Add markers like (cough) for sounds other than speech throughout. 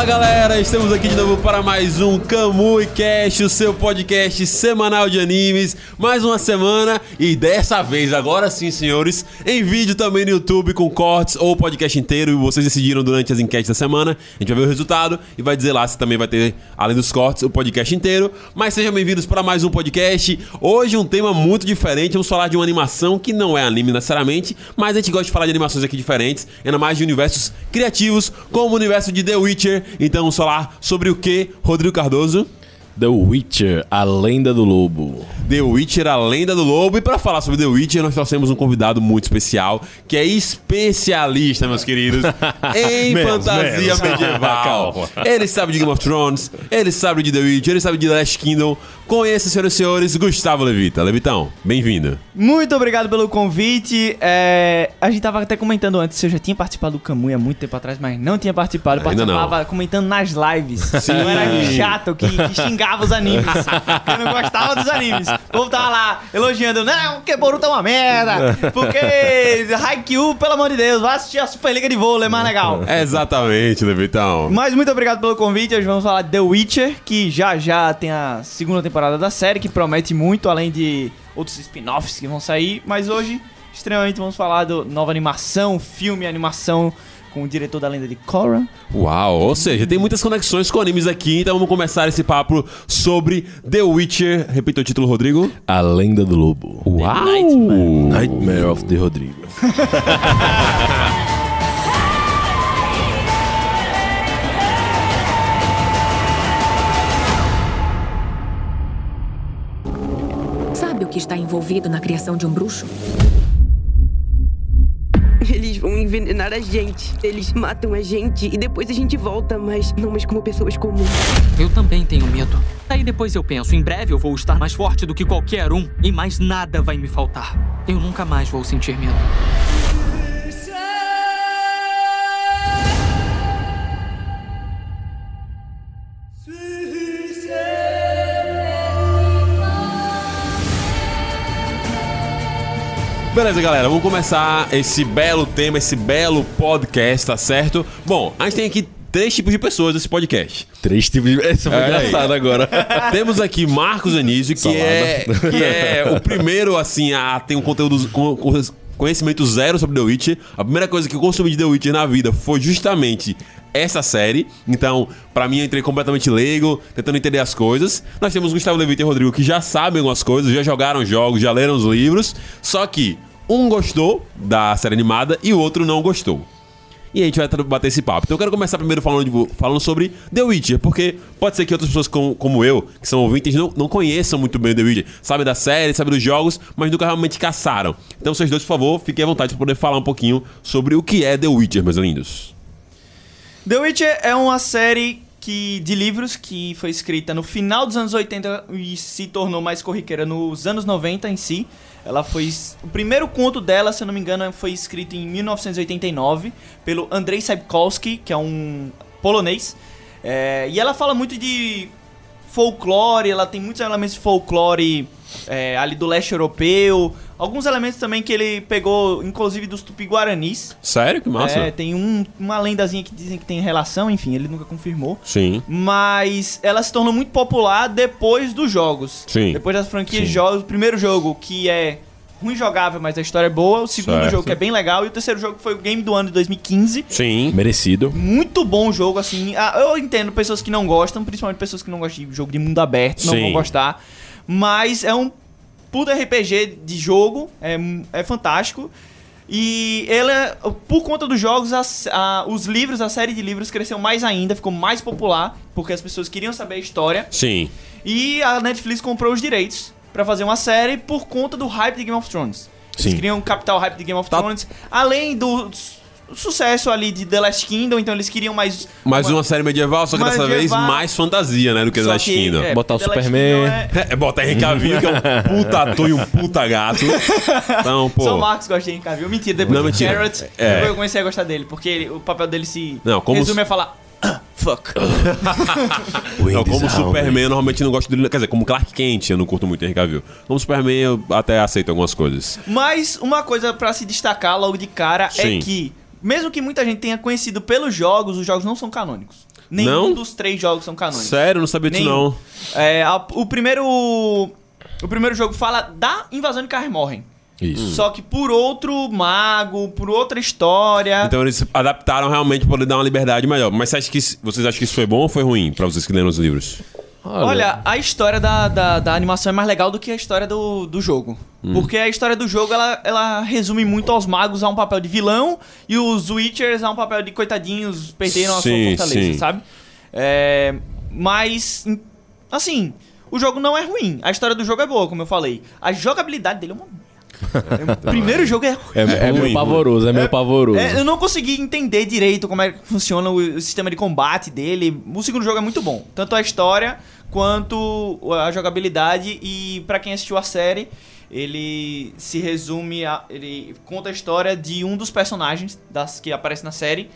Fala galera, estamos aqui de novo para mais um Kamui Cast, o seu podcast semanal de animes. Mais uma semana e dessa vez, agora sim, senhores, em vídeo também no YouTube com cortes ou podcast inteiro. E vocês decidiram durante as enquetes da semana. A gente vai ver o resultado e vai dizer lá se também vai ter, além dos cortes, o podcast inteiro. Mas sejam bem-vindos para mais um podcast. Hoje um tema muito diferente. Vamos falar de uma animação que não é anime necessariamente, mas a gente gosta de falar de animações aqui diferentes, ainda mais de universos criativos, como o universo de The Witcher. Então vamos falar sobre o que, Rodrigo Cardoso? The Witcher, a lenda do lobo. The Witcher, a lenda do lobo. E para falar sobre The Witcher, nós trouxemos um convidado muito especial, que é especialista, meus queridos, (laughs) em Menos, fantasia menos. medieval. (laughs) Ele sabe de Game of Thrones, ele sabe de The Witcher, ele sabe de The Last Kingdom. Conheça, senhoras e senhores, Gustavo Levita. Levitão, bem-vindo. Muito obrigado pelo convite. É, a gente tava até comentando antes se eu já tinha participado do Camuy há muito tempo atrás, mas não tinha participado. Eu Ainda não. participava comentando nas lives. Sim. Eu era chato que, que xingava os animes. (laughs) eu não gostava dos animes. O povo tava lá elogiando. Não, que Boruto é uma merda. Porque Haikyuu, pelo amor de Deus, vai assistir a Superliga de vôlei, é mais legal. (laughs) Exatamente, Levitão. Mas muito obrigado pelo convite. Hoje vamos falar de The Witcher, que já já tem a segunda temporada da série, que promete muito, além de outros spin-offs que vão sair. Mas hoje, extremamente, vamos falar do nova animação, filme, animação com o diretor da lenda de Korra. Uau, ou seja, tem muitas conexões com animes aqui, então vamos começar esse papo sobre The Witcher. Repita o título, Rodrigo. A lenda do lobo. Uau! Nightmare of the Rodrigo. (laughs) que está envolvido na criação de um bruxo? Eles vão envenenar a gente. Eles matam a gente e depois a gente volta, mas não mais como pessoas comuns. Eu também tenho medo. Aí depois eu penso, em breve eu vou estar mais forte do que qualquer um e mais nada vai me faltar. Eu nunca mais vou sentir medo. Beleza, galera, vamos começar esse belo tema, esse belo podcast, tá certo? Bom, a gente tem aqui três tipos de pessoas nesse podcast. Três tipos de. Essa foi aí. engraçada agora. (laughs) Temos aqui Marcos Anísio, que é, que é o primeiro, assim, a ter um conteúdo, com, com conhecimento zero sobre The Witcher. A primeira coisa que eu consumi de The Witcher na vida foi justamente essa série. Então, pra mim, eu entrei completamente leigo, tentando entender as coisas. Nós temos Gustavo Levita e Rodrigo que já sabem algumas coisas, já jogaram jogos, já leram os livros. Só que um gostou da série animada e o outro não gostou. E a gente vai bater esse papo. Então eu quero começar primeiro falando, de- falando sobre The Witcher, porque pode ser que outras pessoas como, como eu, que são ouvintes, não, não conheçam muito bem The Witcher. Sabem da série, sabem dos jogos, mas nunca realmente caçaram. Então vocês dois, por favor, fiquem à vontade para poder falar um pouquinho sobre o que é The Witcher, meus lindos. The Witcher é uma série que, de livros que foi escrita no final dos anos 80 e se tornou mais corriqueira nos anos 90 em si. Ela foi. O primeiro conto dela, se eu não me engano, foi escrito em 1989 pelo Andrei Sapkowski, que é um polonês. É, e ela fala muito de folclore, ela tem muitos elementos de folclore é, ali do leste europeu. Alguns elementos também que ele pegou, inclusive dos tupi-guaranis. Sério? Que massa. É, tem um- uma lendazinha que dizem que tem relação, enfim, ele nunca confirmou. Sim. Mas ela se tornou muito popular depois dos jogos. Sim. Depois das franquias Sim. de jogos. O primeiro jogo, que é ruim jogável, mas a história é boa. O segundo Certo. jogo, que é bem legal. E o terceiro jogo que foi o game do ano de 2015. Sim. Merecido. Muito bom o jogo, assim. Ah, eu entendo pessoas que não gostam, principalmente pessoas que não gostam de jogo de mundo aberto, não Sim. vão gostar. Mas é um puto RPG de jogo, é, é fantástico. E ele, é- por conta dos jogos, as- a- os livros, a série de livros cresceu mais ainda, ficou mais popular, porque as pessoas queriam saber a história. Sim. E a Netflix comprou os direitos pra fazer uma série por conta do hype de Game of Thrones. Eles Sim. queriam captar o hype de Game of Tá. Thrones, além do s- sucesso ali de The Last Kingdom, então eles queriam mais... Mais uma série medieval, só que Uma dessa vez mais fantasia, né? Do que The Last que, Kingdom. é, Botar o The Superman. É- (laughs) É, bota Henry Cavill, que é um puta ator e um puta gato. Então, pô. Só o Marcos gosta de Henry Cavill. Mentira, depois Não, mentira. Carrot, É. depois eu comecei a gostar dele, porque ele- o papel dele se Não, como resume se- a falar... "Ah, Fuck. (laughs) Não, como Superman, eu normalmente não gosto dele. Quer dizer, como Clark Kent, eu não curto muito Henry Cavill. Como Superman, eu até aceito algumas coisas. Mas uma coisa pra se destacar logo de cara Sim. é que, mesmo que muita gente tenha conhecido pelos jogos, os jogos não são canônicos. Nenhum Não? dos três jogos são canônicos. Sério, não sabia disso não. É, a- o primeiro. O primeiro jogo fala da invasão de Kaer Morhen. Isso. Só que por outro mago, por outra história. Então eles adaptaram realmente pra poder dar uma liberdade maior. Mas você acha que vocês acham que isso foi bom ou foi ruim pra vocês que leram os livros? Olha, a história da, da, da animação é mais legal do que a história do, do jogo. Hum. Porque a história do jogo, ela, ela resume muito aos magos a um papel de vilão e os Witchers a um papel de coitadinhos perderam a sua fortaleza, sim. sabe? É, mas, assim, o jogo não é ruim. A história do jogo é boa, como eu falei. A jogabilidade dele é uma... o (laughs) primeiro jogo é É, é ruim, meio pavoroso, é meio pavoso. é, eu não consegui entender direito como é que funciona o, o sistema de combate dele. O segundo jogo é muito bom. Tanto a história quanto a jogabilidade. E pra quem assistiu a série, ele se resume a. Ele conta a história de um dos personagens das, que aparece na série.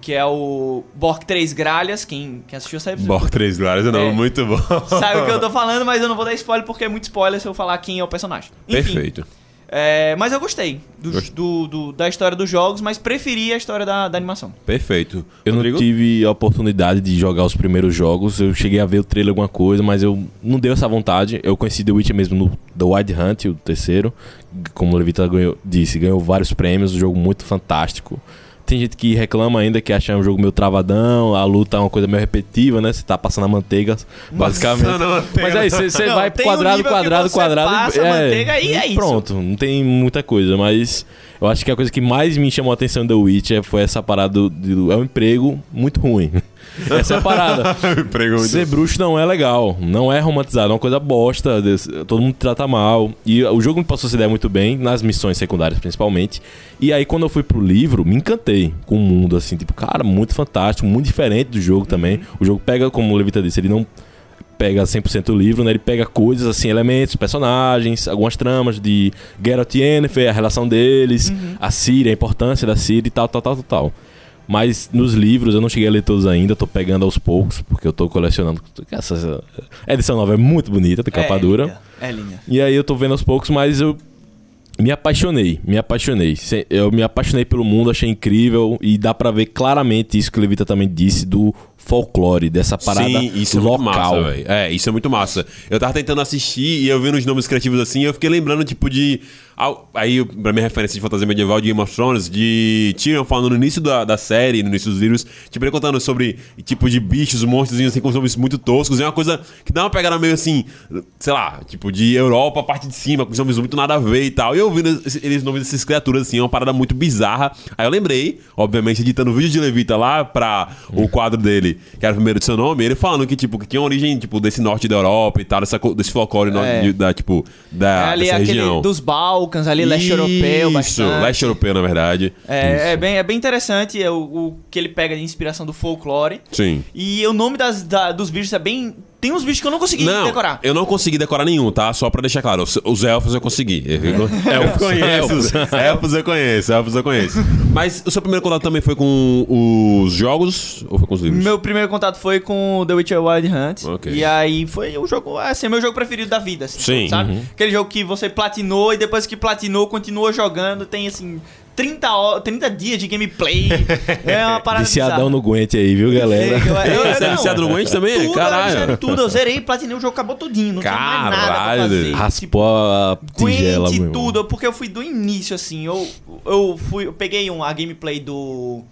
Que é o Bork Três Gralhas. Quem, quem assistiu sabe, Borg 3 Glórias é nome É. muito bom. sabe o que eu tô (laughs) falando, mas eu não vou dar spoiler porque é muito spoiler se eu falar quem é o personagem. Enfim, Perfeito. É, mas eu gostei do- do- do- da história dos jogos, mas preferi a história da, da animação. Perfeito. Eu não Rodrigo? tive a oportunidade de jogar os primeiros jogos. Eu cheguei a ver o trailer alguma coisa, mas eu não deu essa vontade. Eu conheci The Witcher mesmo no The Wild Hunt, o terceiro. Como o Levita ganhou- disse, ganhou vários prêmios, um jogo muito fantástico. Tem gente que reclama ainda que acha um jogo meio travadão, a luta é uma coisa meio repetitiva, né? Você tá passando a manteiga, basicamente. Passando a manteiga. Mas aí você vai tem um quadrado, quadrado, quadrado. passa a manteiga e é isso. Pronto, não tem muita coisa, mas eu acho que a coisa que mais me chamou a atenção do The Witcher foi essa parada do, do- é um emprego muito ruim. Essa é a parada. (laughs) Muito- Ser bruxo não é legal, não é romantizado, é uma coisa bosta, todo mundo trata mal. E o jogo me passou essa ideia muito bem, nas missões secundárias principalmente. E aí quando eu fui pro livro, me encantei com o mundo, assim, tipo, cara, muito fantástico, muito diferente do jogo também. O jogo pega, como o Levita disse, ele não pega 100% o livro, né? Ele pega coisas assim, elementos, personagens, algumas tramas de Geralt e Yennefer, a relação deles, a Ciri, a importância da Ciri e tal, tal, tal, tal, tal. Mas nos livros eu não cheguei a ler todos ainda, tô pegando aos poucos, porque eu tô colecionando. Essa a edição nova é muito bonita, tem capa dura. linda, É linda. E aí eu tô vendo aos poucos, mas eu me apaixonei, me apaixonei. Eu me apaixonei pelo mundo, achei incrível e dá pra ver claramente isso que o Levita também disse do folclore, dessa parada Sim, isso é muito local. massa, velho. É, isso é muito massa. Eu tava tentando assistir e eu vendo os nomes criativos assim, eu fiquei lembrando, tipo, de. Aí, pra minha referência de fantasia medieval de Game of Thrones, de Tyrion falando no início da, da série, no início dos livros, tipo, ele contando sobre, tipo, de bichos, monstros, assim, com nomes muito toscos. É uma coisa que dá uma pegada meio assim, sei lá, tipo, de Europa, parte de cima, com nomes muito nada a ver e tal. E eu ouvindo eles nomes dessas criaturas, assim, é uma parada muito bizarra. Aí eu lembrei, obviamente, editando o vídeo de Levita lá pra o quadro dele, que era o primeiro do seu nome, ele falando que, tipo, que tinha origem, tipo, desse norte da Europa e tal, dessa, desse folclore É. de- da, tipo, da, ali dessa aquele região. dos Balcãs, ali leste europeu, Isso, bastante. leste europeu, na verdade. É, é bem, é bem interessante é o, o que ele pega de inspiração do folclore. Sim. E o nome das, da- dos bichos é bem. Tem uns bichos que eu não consegui Não, decorar. eu não consegui decorar nenhum, tá? Só pra deixar claro. Os, os elfos eu consegui. (laughs) Eu conheço. Os elfos eu conheço, elfos eu conheço. (laughs) Mas o seu primeiro contato também foi com os jogos ou foi com os livros? Meu primeiro contato foi com The Witcher Wild Hunt. Ok. E aí foi o jogo, assim, meu jogo preferido da vida, assim, Sim. sabe? Uhum. Aquele jogo que você platinou e depois que platinou, continua jogando, tem assim 30, horas, 30 dias de gameplay. é uma (laughs) parada Viciadão no Gwent aí, viu, galera? Eu, eu, Você é não. viciado no Gwent também? Tudo, Caralho. Eu zerei tudo, eu zerei, platinei o jogo, acabou tudinho, não tinha mais nada pra Caralho, fazer. Raspou a tigela, Gwent, tudo, porque eu fui do início, assim, eu, eu fui, eu peguei um, a gameplay do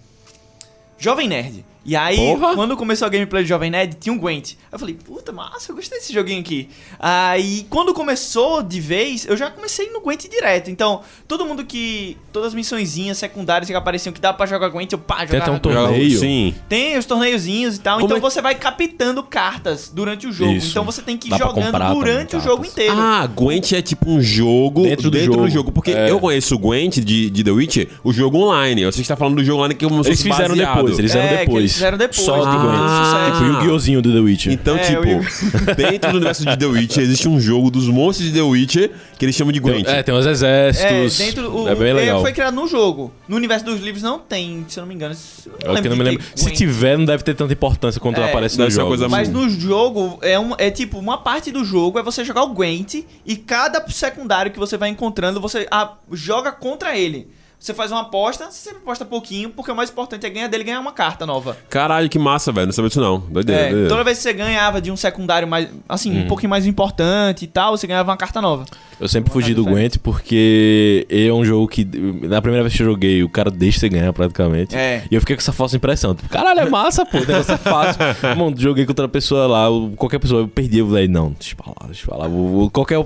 Jovem Nerd. E aí, Porra! quando começou a gameplay do Jovem Nerd, tinha um Gwent. Aí eu falei, puta, massa, eu gostei desse joguinho aqui. Aí, quando começou de vez, eu já comecei no Gwent direto. Então, todo mundo que. Todas as missõezinhas secundárias que apareciam que dava pra jogar Gwent, eu pá, Tem jogava até um Gwent. torneio. Sim. Tem os torneiozinhos e tal, Como então é você vai captando cartas durante o jogo. Isso. Então você tem que ir Dá jogando durante o jogo inteiro. Ah, Gwent é tipo um jogo Dentro dentro, do do, jogo. jogo. Porque É. eu conheço o Gwent de, de The Witcher, o jogo online. Você está falando do jogo online que é como Eles fizeram baseado. depois, eles fizeram É, depois. Fizeram depois. Só Ah. do. Sucesso. Tipo, o Yu-Gi-Ohzinho do The Witcher. Então, É, tipo, (laughs) dentro do universo de The Witcher existe um jogo dos monstros de The Witcher que eles chamam de Gwent. É, tem os É, exércitos. dentro o, é bem legal. foi criado no jogo. No universo dos livros não tem, se eu não me engano. Eu É o que eu não me lembro. Se tiver, não deve ter tanta importância quanto É, aparece no jogo. coisa Mas no jogo, é, um, é tipo, uma parte do jogo é você jogar o Gwent e cada secundário que você vai encontrando, você ah, joga contra ele. Você faz uma aposta, você sempre aposta pouquinho, porque o mais importante é ganhar dele ganhar uma carta nova. Caralho, que massa, velho. Não sabia disso não. Doideira, É, doideira. toda vez que você ganhava de um secundário mais, assim, um pouquinho mais importante e tal, você ganhava uma carta nova. Eu sempre fugi do. Gwent porque é um jogo que, na primeira vez que eu joguei, o cara deixa você ganhar praticamente. É. E eu fiquei com essa falsa impressão. Tipo, caralho, é massa, pô, o negócio é fácil. (laughs) Mano, joguei com outra pessoa lá, qualquer pessoa, eu perdi, eu falei, não, deixa eu falar, deixa eu falar. Qualquer,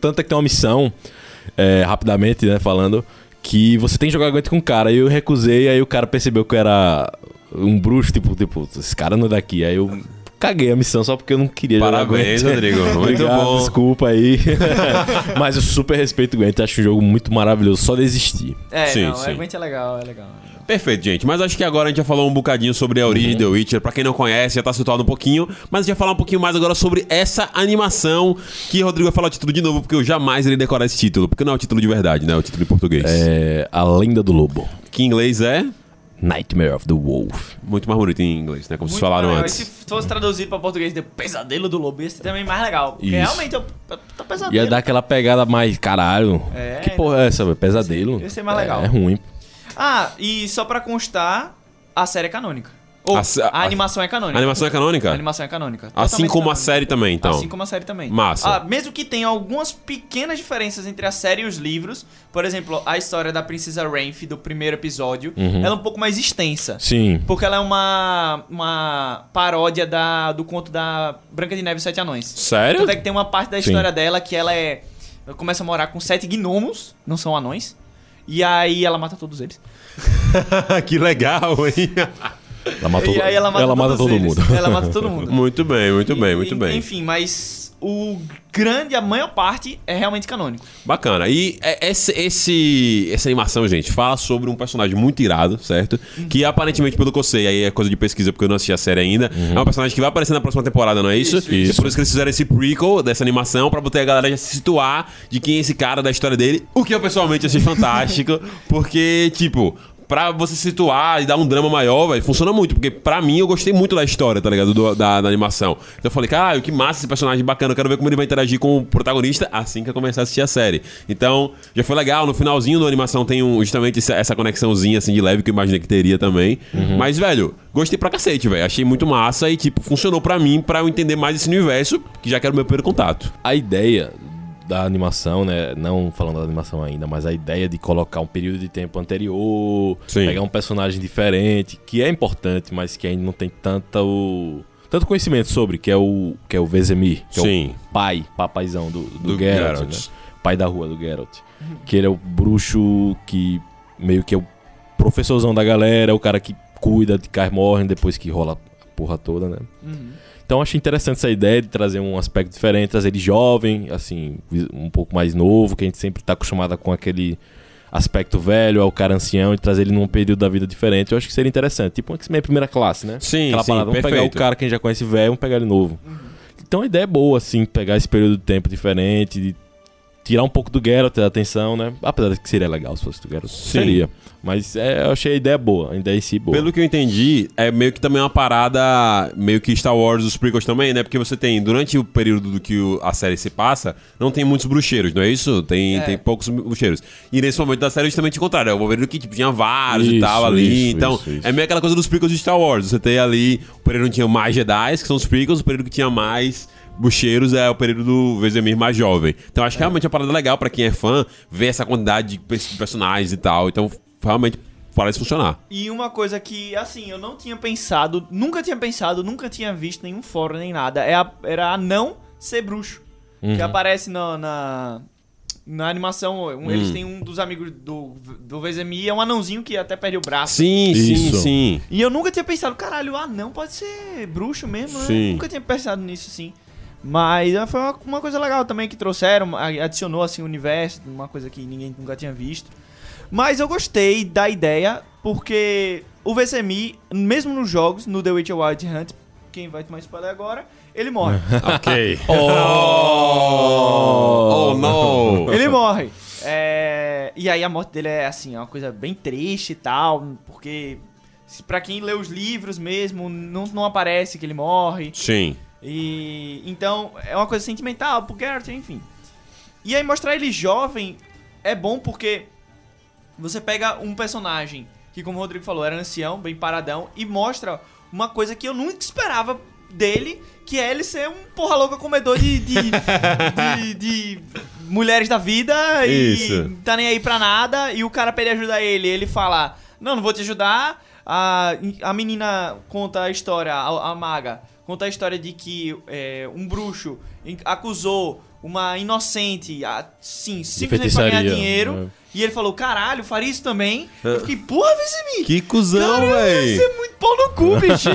tanto é que tem uma missão, é, rapidamente, né, falando, que você tem que jogar Gwent com o cara. Aí eu recusei, aí o cara percebeu que eu era um bruxo, tipo, tipo, esse cara não é daqui. Aí eu caguei a missão só porque eu não queria Parabéns, jogar Gwent. Rodrigo. (laughs) Muito Obrigado, bom. desculpa aí. (laughs) Mas eu super respeito o Gwent, acho um jogo muito maravilhoso, só desistir. É, Sim, não, sim. é, Gwent é legal, é legal. Perfeito, gente. Mas acho que agora a gente já falou um bocadinho sobre a origem de The Witcher. Pra quem não conhece, já tá situado um pouquinho. Mas a gente vai falar um pouquinho mais agora sobre essa animação que Rodrigo vai falar o título de novo, porque eu jamais irei decorar esse título. Porque não é o título de verdade, né? É o título em português. É A Lenda do Lobo. Que em inglês é Nightmare of the Wolf. muito mais bonito em inglês, né? Como vocês falaram legal. antes. Se fosse traduzido pra português de Pesadelo do Lobo, ia ser também mais legal. Porque Isso. realmente é o tá pesadelo. Ia dar aquela pegada mais, caralho. É, que porra é essa, velho? Pesadelo. Ia ser mais É- legal. É, ruim. Ah, e só pra constar, a série é canônica. Ou, A a, a- animação é A canônica. animação é canônica? A animação é canônica. Assim como a canônica. série também, então. Assim como a série também. Massa. Ah, mesmo que tenha algumas pequenas diferenças entre a série e os livros. Por exemplo, a história da Princesa Renfe do primeiro episódio, Uhum. ela é um pouco mais extensa. Sim. Porque ela é uma, uma paródia da, do conto da Branca de Neve e Sete Anões. Sério? É que tem uma parte da Sim. história dela que ela é. Ela começa a morar com sete gnomos, não são anões. E aí ela mata todos eles. (laughs) que legal, hein? (laughs) Ela matou, e aí ela mata, todos todo eles. mundo. Ela mata todo mundo. muito bem, muito bem, muito E- bem. Enfim, mas o grande, a maior parte é realmente canônico. Bacana. E é, esse, esse- essa animação, gente, fala sobre um personagem muito irado, certo? Que aparentemente, pelo que eu sei, aí é coisa de pesquisa porque eu não assisti a série ainda, é um personagem que vai aparecer na próxima temporada, não é isso? Isso, E por isso que eles fizeram esse prequel dessa animação, pra botar a galera já se situar de quem é esse cara, da história dele. O que eu pessoalmente achei fantástico, (laughs) porque, tipo. Pra você se situar e dar um drama maior, velho, funciona muito. Porque pra mim eu gostei muito da história, tá ligado? Do- da, da animação. Então eu falei, caralho, que massa esse personagem bacana. Eu quero ver como ele vai interagir com o protagonista assim que eu começar a assistir a série. Então, já foi legal. No finalzinho da animação tem um, justamente essa, conexãozinha assim de leve que eu imaginei que teria também. Mas, velho, gostei pra cacete, velho. Achei muito massa e, tipo, funcionou pra mim pra eu entender mais esse universo, que já que era o meu primeiro contato. A ideia da animação, né? Não falando da animação ainda, mas a ideia de colocar um período de tempo anterior, Sim. pegar um personagem diferente, que é importante, mas que ainda não tem tanta o tanto conhecimento sobre, que é o que é o Vezemir, que é Sim. o pai, papaizão do, do, Do Geralt, Geralt. né? pai da rua do Geralt, que ele é o bruxo que meio que é o professorzão da galera, é o cara que cuida de Kaer Morhen depois que rola a porra toda, né? Então achei interessante essa ideia de trazer um aspecto diferente, trazer ele jovem, assim, um pouco mais novo, que a gente sempre tá acostumado com aquele aspecto velho, ao cara ancião, e trazer ele num período da vida diferente. Eu acho que seria interessante. Tipo uma X-Men primeira classe, né? Sim, Aquela sim, parada, vamos pegar o perfeito. cara que a gente já conhece velho, vamos pegar ele novo. Então a ideia é boa, assim, pegar esse período de tempo diferente, de tirar um pouco do Geralt da atenção, né? Apesar de que seria legal se fosse do Geralt. Sim. Seria. Mas é, eu achei a ideia boa, a ideia em si boa. Pelo que eu entendi, é meio que também uma parada, meio que Star Wars, os prequels também, né? Porque você tem, durante o período do que o- a série se passa, não tem muitos bruxeiros, não é isso? Tem, É. tem poucos bruxeiros. E nesse momento da série, justamente o contrário. É o período que tipo, tinha vários e Isso, tal ali. isso, então, isso, isso. é meio aquela coisa dos prequels de Star Wars. Você tem ali o período que tinha mais Jedi, que são os prequels, o período que tinha mais bruxeiros é o período do Vezemir mais jovem. Então, acho que realmente é uma parada legal pra quem é fã, ver essa quantidade de pe- personagens e tal. Então, realmente parece funcionar. E uma coisa que, assim, eu não tinha pensado, nunca tinha pensado, nunca tinha visto nenhum fórum nem nada, é a, era a não ser bruxo. Que aparece na, na, na animação. um- Eles têm um dos amigos do, do Vezemir, é um anãozinho que até perde o braço. Sim, sim, Isso. sim. E eu nunca tinha pensado, caralho, o anão pode ser bruxo mesmo, né? Sim. Nunca tinha pensado nisso, sim. Mas ah, foi uma, uma coisa legal também que trouxeram, adicionou assim o universo, uma coisa que ninguém nunca tinha visto. Mas eu gostei da ideia, porque o VCMI, mesmo nos jogos, no The Witcher Wild Hunt, quem vai tomar spoiler agora, ele morre. (laughs) Ok. (laughs) Oh, oh no! ele morre. É, E aí a morte dele é assim, é uma coisa bem triste e tal, porque pra quem lê os livros mesmo, não, não aparece que ele morre. Sim. E então é uma coisa sentimental pro Geralt, enfim. E aí mostrar ele jovem é bom porque você pega um personagem que, como o Rodrigo falou, era ancião, bem paradão, e mostra uma coisa que eu nunca esperava dele, que é ele ser um porra louca comedor de, de, de- de mulheres da vida e Isso. tá nem aí pra nada, e o cara pede ajuda a ele, ele fala, não, não vou te ajudar, a, a menina conta a história, a, a maga, conta a história de que é, um bruxo acusou uma inocente, a, sim, simplesmente pra ganhar dinheiro, né? E ele falou, caralho, faria isso também? Eu fiquei, porra, Vicemi! Que cuzão. Você é muito pau no cu, (laughs) bicho.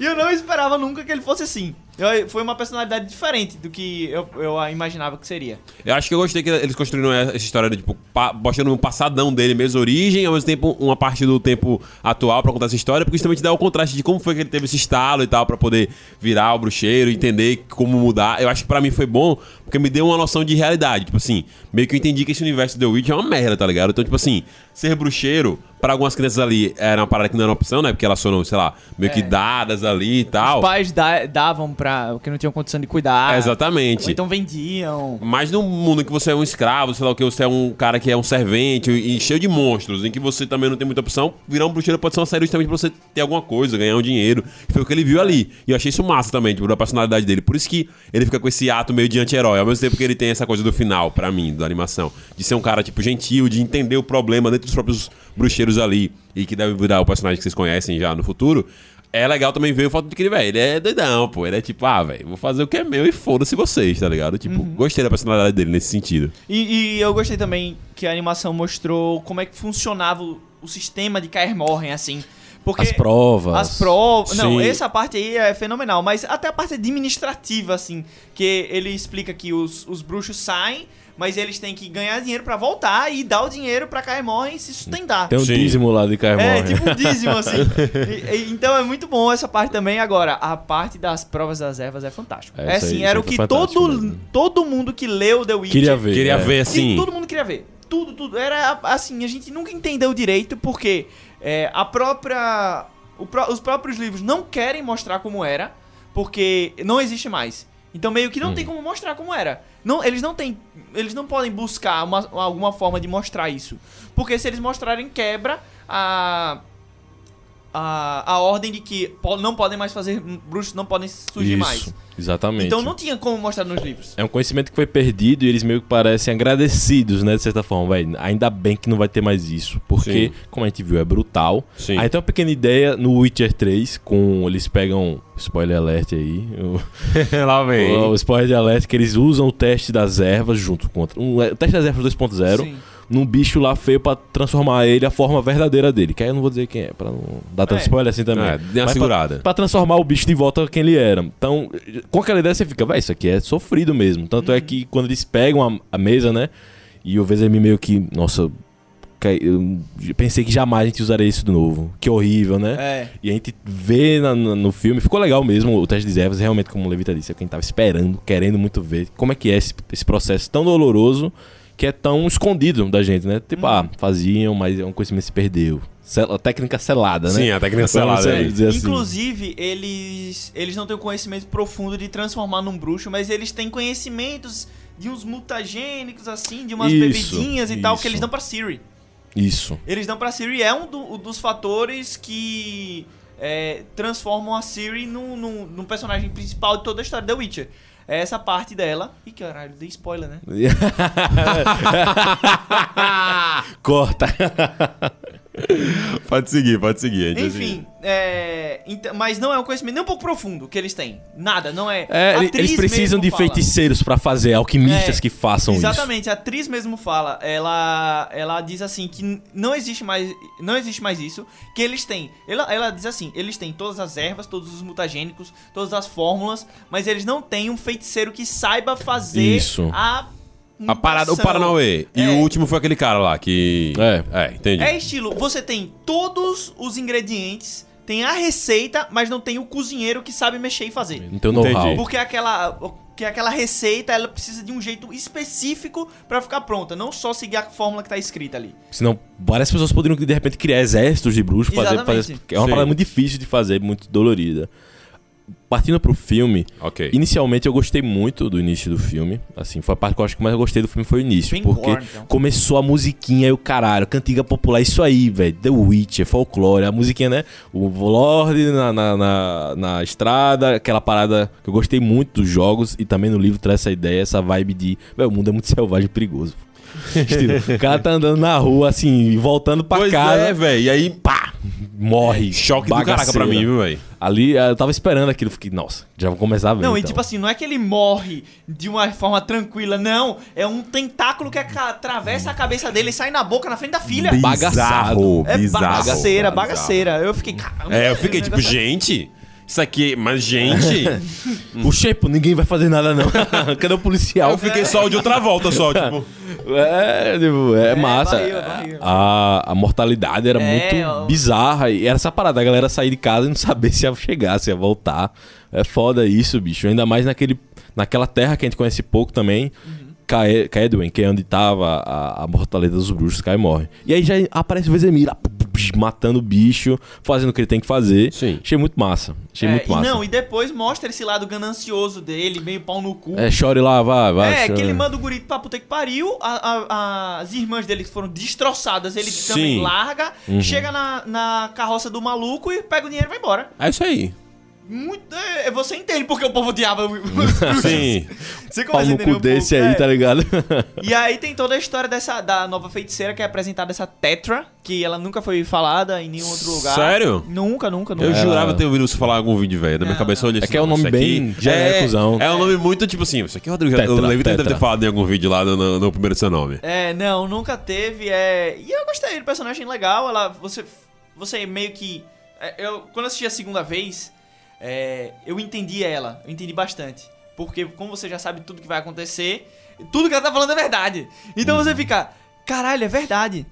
E eu não esperava nunca que ele fosse assim. Eu- foi uma personalidade diferente do que eu, eu imaginava que seria. Eu acho que eu gostei que eles construíram essa história de, tipo, pa- mostrando um passadão dele mesmo, origem, ao mesmo tempo uma parte do tempo atual pra contar essa história, porque justamente dá o contraste de como foi que ele teve esse estalo e tal, pra poder virar o bruxeiro, entender como mudar. Eu acho que pra mim foi bom, porque me deu uma noção de realidade. Tipo assim, meio que eu entendi que esse universo do The Witch é uma merda, tá ligado? Então, tipo assim, ser bruxeiro, pra algumas crianças ali, era uma parada que não era opção, né? Porque elas foram, sei lá, meio que É. dadas ali e tal. Os pais da- davam pra. que não tinham condição de cuidar. Exatamente. Ou então vendiam. Mas num mundo em que você é um escravo, sei lá o que, você é um cara que é um servente e cheio de monstros, em que você também não tem muita opção, virar um bruxeiro pode ser uma série justamente pra você ter alguma coisa, ganhar um dinheiro. Foi o que ele viu ali. E eu achei isso massa também, tipo, da personalidade dele. Por isso que ele fica com esse ato meio de anti-herói, ao mesmo tempo que ele tem essa coisa do final, pra mim, da animação. De ser um cara, tipo, gentil, de entender o problema dentro dos próprios bruxeiros ali, e que deve virar o personagem que vocês conhecem já no futuro. É legal também ver o fato de que ele, velho, ele é doidão, pô. Ele é tipo, ah, velho, vou fazer o que é meu e foda-se vocês, tá ligado? Tipo, gostei da personalidade dele nesse sentido. E, e eu gostei também que a animação mostrou como é que funcionava o, o sistema de Kaer Morhen, assim. Porque As provas. As provas. Não, essa parte aí é fenomenal. Mas até a parte administrativa, assim. Que ele explica que os, os bruxos saem, mas eles têm que ganhar dinheiro pra voltar e dar o dinheiro pra Kaer Morhen se sustentar. Tem um Sim. dízimo lá de Caio É, tipo um dízimo, assim. (laughs) E- e- então é muito bom essa parte também. Agora, a parte das provas das ervas é fantástico. É, É, aí, assim, isso era aí o que todo, mesmo. todo mundo que leu The Witcher... Queria ver. Queria é. ver assim. todo mundo queria ver. Tudo, tudo. Era assim, a gente nunca entendeu direito porque é, a própria. os próprios livros não querem mostrar como era, porque não existe mais. Então meio que não tem como mostrar como era. Não, eles não têm. Eles não podem buscar uma- alguma forma de mostrar isso. Porque se eles mostrarem quebra a. A, a ordem de que po- não podem mais fazer. Bruxos não podem surgir Isso, mais. exatamente. Então não tinha como mostrar nos livros. É um conhecimento que foi perdido e eles meio que parecem agradecidos, né? De certa forma, velho. Ainda bem que não vai ter mais isso. Porque, Sim. como a gente viu, é brutal. Sim. Aí tem uma pequena ideia no Witcher 3, com. Eles pegam. Spoiler alert aí. O, (laughs) Lá vem. o spoiler alert que eles usam o teste das ervas junto com. Um, o teste das ervas 2.0 Sim. Num bicho lá feio pra transformar ele a forma verdadeira dele. Que aí eu não vou dizer quem é, pra não dar tanto É. spoiler assim também. É, dê uma Mas pra- segurada. Pra transformar o bicho de volta quem ele era. Então, com aquela ideia você fica, vai, isso aqui é sofrido mesmo. Tanto é que quando eles pegam a, a mesa, né? E o Vezemir meio que, nossa, eu pensei que jamais a gente usaria isso de novo. Que horrível, né? É. E a gente vê na- na- no filme, ficou legal mesmo o teste de ervas, realmente, como o Levita disse, é quem tava esperando, querendo muito ver como é que é esse, esse processo tão doloroso que é tão escondido da gente, né? Tipo, ah, faziam, mas é um conhecimento que se perdeu. Sel- a técnica selada, né? Sim, a técnica selada dizer assim. Inclusive, eles, eles não têm o conhecimento profundo de transformar num bruxo, mas eles têm conhecimentos de uns mutagênicos, assim, de umas Isso, bebidinhas e tal, que isso. eles dão pra Siri. Isso. Eles dão pra Siri, é um do- dos fatores que é, transformam a Siri num, num, num personagem principal de toda a história da Witcher. É essa parte dela. Ih, caralho, dei spoiler, né? (laughs) Corta. (laughs) (laughs) Pode seguir, pode seguir. Enfim, é, então- mas não é um conhecimento nem um pouco profundo que eles têm. Nada, não é. É, eles precisam mesmo de fala. feiticeiros pra fazer, alquimistas É, que façam Exatamente, a atriz mesmo fala, ela ela diz assim que não existe mais não existe mais isso, que eles têm. Ela, ela diz assim, eles têm todas as ervas, todos os mutagênicos, todas as fórmulas, mas eles não têm um feiticeiro que saiba fazer Isso. a A parada, o. Paranauê. E É. o último foi aquele cara lá que. É. É, entendi. É estilo, você tem todos os ingredientes, tem a receita, mas não tem o cozinheiro que sabe mexer e fazer. Não tem o Entendi. know-how. Porque aquela, que aquela receita ela precisa de um jeito específico pra ficar pronta, não só seguir a fórmula que tá escrita ali. Senão, várias pessoas poderiam de repente criar exércitos de bruxos, fazer, Exatamente. fazer. É uma Sim. parada muito difícil de fazer, muito dolorida. Partindo pro filme, Ok. inicialmente eu gostei muito do início do filme. Assim, foi a parte que eu acho que mais eu gostei do filme foi o início. Bem porque então. começou a musiquinha e o caralho, cantiga popular, isso aí, velho. The Witcher, folclore, a musiquinha, né? O Lorde na, na, na, na estrada, aquela parada que eu gostei muito dos jogos e também no livro traz essa ideia, essa vibe de. Velho, o mundo é muito selvagem e perigoso. (laughs) Estilo, o cara tá andando na rua, assim, e voltando pra Pois casa. é, velho. E aí, pá! Morre. choque do caraca pra bagaceira. mim, viu, velho? Ali eh, eu tava esperando aquilo, fiquei, nossa, já vou começar a ver. Não, e então. tipo assim, não é que ele morre de uma forma tranquila, não. É um tentáculo que atravessa a cabeça dele e sai na boca, na frente da filha. Bagaçado. É bizarro. bagaceira, bizarro. bagaceira. Eu fiquei, caramba. É, eu fiquei tipo, gente, isso aqui, mas gente. (laughs) O Shepo, ninguém vai fazer nada não. (laughs) Cadê o policial? eu fiquei só de outra volta, só, (laughs) tipo. É, tipo, é, massa. barril, barril. A, a mortalidade era É, muito ó. bizarra. E era essa parada, a galera sair de casa e não saber se ia chegar, se ia voltar. É foda isso, bicho. Ainda mais naquele, naquela terra que a gente conhece pouco também. Uhum. Cae- Caedwen, que é onde tava a, a mortaleza dos bruxos, cai e morre. E aí já aparece o Vezemir lá, matando o bicho, fazendo o que ele tem que fazer. Sim. Achei muito massa. Achei É, muito e massa. não, e depois mostra esse lado ganancioso dele, meio pau no cu. É, chore lá, vai, vai. É, chore. que ele manda o guri pra puta que pariu, a- a- as irmãs dele foram destroçadas, ele Sim. também larga, Uhum. chega na, na carroça do maluco e pega o dinheiro e vai embora. É isso aí. Muito, é, você entende porque o povo odiava os (laughs) bruxos. Sim. Você começa a no entender um cu desse pouco, aí, é. tá ligado? E aí tem toda a história dessa da nova feiticeira que é apresentada essa Tetra, que ela nunca foi falada em nenhum outro lugar. Sério? Nunca, nunca, nunca. Eu Ela- jurava ter ouvido você falar algum vídeo, velho. Da minha cabeça eu olhei É que é um nome bem genéricozão. É, é um nome muito tipo assim. Isso aqui o Rodrigo. Tetra, eu lembro que ele deve tetra. ter falado em algum vídeo lá no, no- no primeiro seu nome. É, não, nunca teve. É... E eu gostei do personagem legal. Ela, você, você meio que. é, Eu, quando eu assisti a segunda vez, é, eu entendi ela. Eu entendi bastante. Porque, como você já sabe tudo que vai acontecer, tudo que ela tá falando é verdade. Então você fica, caralho, é verdade.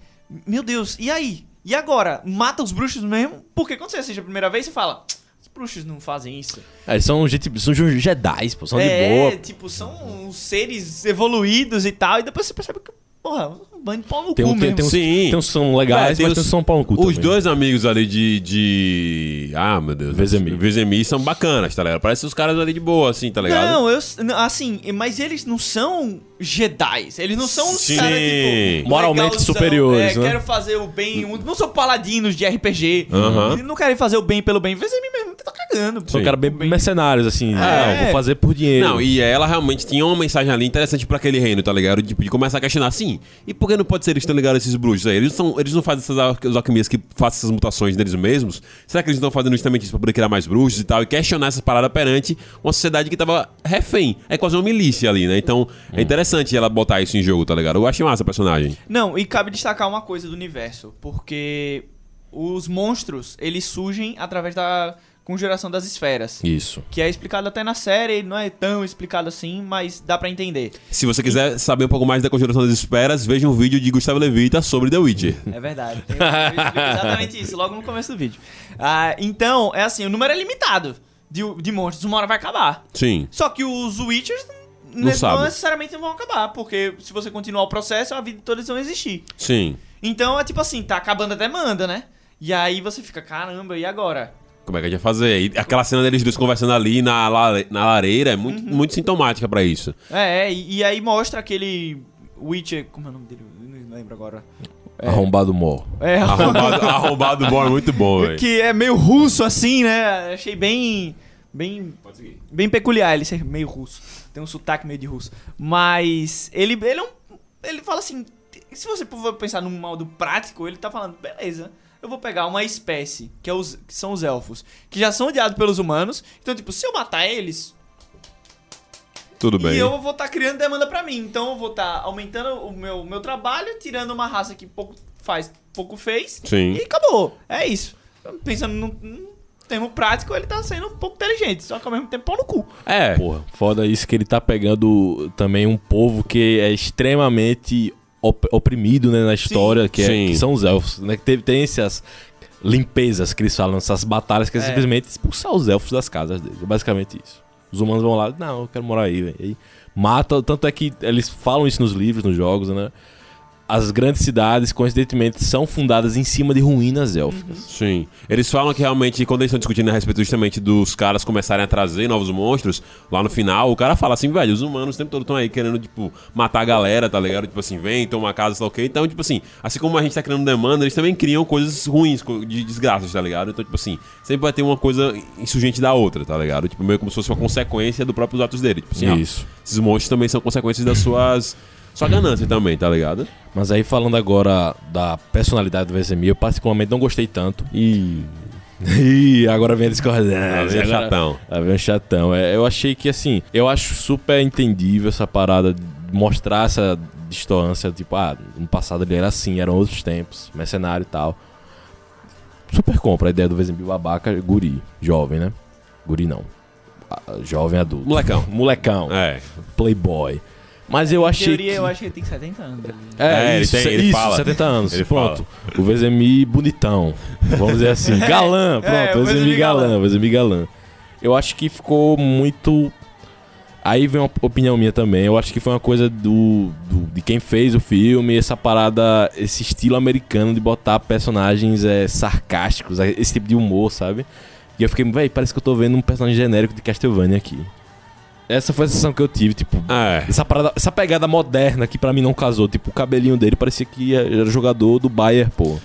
Meu Deus, e aí? E agora? Mata os bruxos mesmo? Porque quando você assiste a primeira vez, você fala, os bruxos não fazem isso. É, eles são, são Jedi, pô, são é, de boa. tipo, são seres evoluídos e tal. E depois você percebe que, porra, bando de pau no Tem, cu um, tem, mesmo. tem uns, Sim. tem uns que são legais, É, mas tem uns que são pau no cu Os também. dois amigos ali de. de... Ah, meu Deus. Vezemir. Vezemir são bacanas, tá ligado? Parece os caras ali de boa, assim, tá ligado? Não, eu. não, Assim, mas eles não são Jedi. Eles não são uns Sim. caras, tipo. Moralmente legalzão, superiores, é, né? Quero fazer o bem. Não são paladinos de RPG. Eles não querem fazer o bem pelo bem. Vê se mim mesmo tá cagando. São caras bem mercenários, assim. É. Não, vou fazer por dinheiro. Não, e ela realmente tinha uma mensagem ali interessante pra aquele reino, tá ligado? Tipo, de começar a questionar assim. E por que não pode ser eles ligados a esses bruxos aí? Eles, são, eles não fazem essas alquimias que fazem essas mutações deles mesmos? Será que eles estão fazendo justamente isso pra poder criar mais bruxos e tal? E questionar essa parada perante uma sociedade que tava refém. É quase uma milícia ali, né? Então é interessante ela botar isso em jogo, tá ligado? Eu achei massa a personagem. Não, e cabe destacar uma coisa do universo. Porque os monstros, eles surgem através da conjuração das esferas. Isso. Que é explicado até na série, não é tão explicado assim, mas dá pra entender. Se você quiser saber um pouco mais da conjuração das esferas, veja um vídeo de Gustavo Levita sobre The Witcher. É verdade. Tem exatamente isso, logo no começo do vídeo. Ah, então, é assim, o número é limitado de, de monstros, uma hora vai acabar. Sim. Só que os Witchers Não sabe. necessariamente não vão acabar, porque se você continuar o processo, a vida toda eles vão existir. Sim. Então é tipo assim, tá acabando a demanda, né? E aí você fica, caramba, e agora? Como é que a gente ia fazer? E aquela cena deles dois conversando ali na, lare- na lareira é muito, muito sintomática pra isso. É, e, e aí mostra aquele Witcher. Como é o nome dele? Eu não lembro agora. Arrombado mor. É, (laughs) Arrombado, arrombado bom é muito bom, velho. que é meio russo assim, né? Achei bem. Bem. Bem peculiar ele ser meio russo. Tem um sotaque meio de russo. Mas ele, ele é um. Ele fala assim. Se você for pensar num modo prático, ele tá falando, beleza. Eu vou pegar uma espécie, que, é os, que são os elfos, que já são odiados pelos humanos. Então, tipo, se eu matar eles, Tudo bem. E eu vou estar criando demanda pra mim. Então eu vou estar aumentando o meu, meu trabalho, tirando uma raça que pouco faz, pouco fez. Sim. E acabou. É isso. Pensando num termo prático, ele tá sendo um pouco inteligente. Só que ao mesmo tempo pau no cu. É. Porra, foda isso que ele tá pegando também um povo que é extremamente op- oprimido né, na história, que, é- que são os elfos. Né, que teve, tem essas limpezas que eles falam, essas batalhas que é, É. simplesmente expulsar os elfos das casas deles. É basicamente isso. Os humanos vão lá, não, eu quero morar aí, velho. E aí mata, tanto é que eles falam isso nos livros, nos jogos, né? As grandes cidades, coincidentemente, são fundadas em cima de ruínas élficas. Sim. Eles falam que realmente, quando eles estão discutindo a respeito justamente dos caras começarem a trazer novos monstros, lá no final, o cara fala assim, velho, os humanos o tempo todo estão aí querendo, tipo, matar a galera, tá ligado? Tipo assim, vem, toma casa, sei lá o quê. Então, tipo assim, assim como a gente tá criando demanda, eles também criam coisas ruins, de desgraças, tá ligado? Então, tipo assim, sempre vai ter uma coisa insurgente da outra, tá ligado? Tipo, meio como se fosse uma consequência do próprios atos dele. Tipo assim, ó, Isso. esses monstros também são consequências das suas. Sua ganância também, tá ligado? Mas aí, falando agora da personalidade do Vesemir, eu particularmente não gostei tanto. E. (laughs) Ih, agora vem a discordância. Vem Agora- chatão. Vem chatão. É, eu achei que, assim, eu acho super entendível essa parada de mostrar essa distância. Tipo, ah, no passado ele era assim, eram outros tempos, mercenário e tal. Super compra a ideia do Vesemir babaca, guri, jovem, né? Guri não. Ah, Jovem adulto. Molecão. Molecão. É. Playboy. Mas eu Em achei teoria, que... eu acho que ele tem 70 anos. ali. É, É, ele isso, tem- ele isso, fala. 70 anos. Ele pronto. O Vezemi bonitão. Vamos dizer assim. (laughs) Galã. Pronto, É, o Vezemi galã. galã. O Vezemi galã. Eu acho que ficou muito. Aí vem uma opinião minha também. Eu acho que foi uma coisa do, do- de quem fez o filme, essa parada, esse estilo americano de botar personagens é, sarcásticos, esse tipo de humor, sabe? E eu fiquei, véi, parece que eu tô vendo um personagem genérico de Castlevania aqui. Essa foi a sensação que eu tive, tipo, É. essa, parada, essa pegada moderna que pra mim não casou. Tipo, o cabelinho dele parecia que era jogador do Bayern, pô.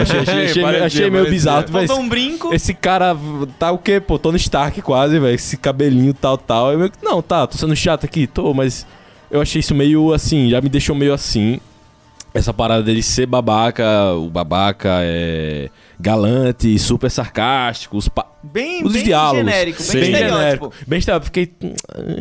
Achei, achei- (laughs) achei- Parecia, achei meio bizarro. Véi, Faltou um brinco. esse cara tá o quê, pô? Tony Stark quase, velho. Esse cabelinho tal, tal. Eu meio que, não, tá, tô sendo chato aqui, tô, mas eu achei isso meio assim, já me deixou meio assim. Essa parada dele ser babaca, o babaca é galante, super sarcástico, os pa- Bem, os bem diálogos. genérico, bem, bem genérico. Bem estereótipo. Fiquei. "Hum,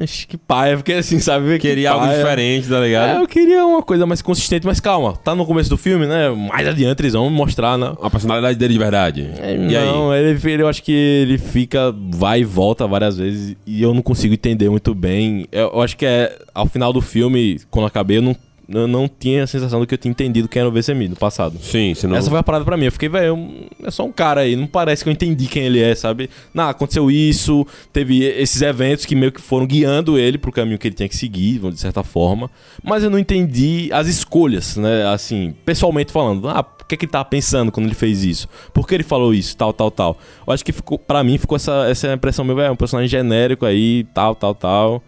Acho que paia. Fiquei assim, sabe? Que Queria algo paia. diferente, tá É, ligado? eu queria uma coisa mais consistente, mas calma, tá no começo do filme, né? Mais adiante eles vão mostrar, né? A personalidade dele de verdade. e aí? não, ele, ele- eu acho que ele fica, vai e volta várias vezes e eu não consigo entender muito bem. Eu, eu acho que é ao final do filme, quando eu acabei, eu não, eu não tinha a sensação do que eu tinha entendido quem era o VCMI no passado. Sim, senão. Essa foi a parada pra mim. Eu fiquei, velho, é só um cara aí. Não parece que eu entendi quem ele é, sabe? Não, aconteceu isso, teve esses eventos que meio que foram guiando ele pro caminho que ele tinha que seguir, de certa forma. Mas eu não entendi as escolhas, né? Assim, pessoalmente falando. Ah, o que, é que ele tava pensando quando ele fez isso? Por que ele falou isso? Tal, tal, tal. Eu acho que ficou, pra mim ficou essa, essa impressão meu, velho, um personagem genérico aí, tal, tal, tal.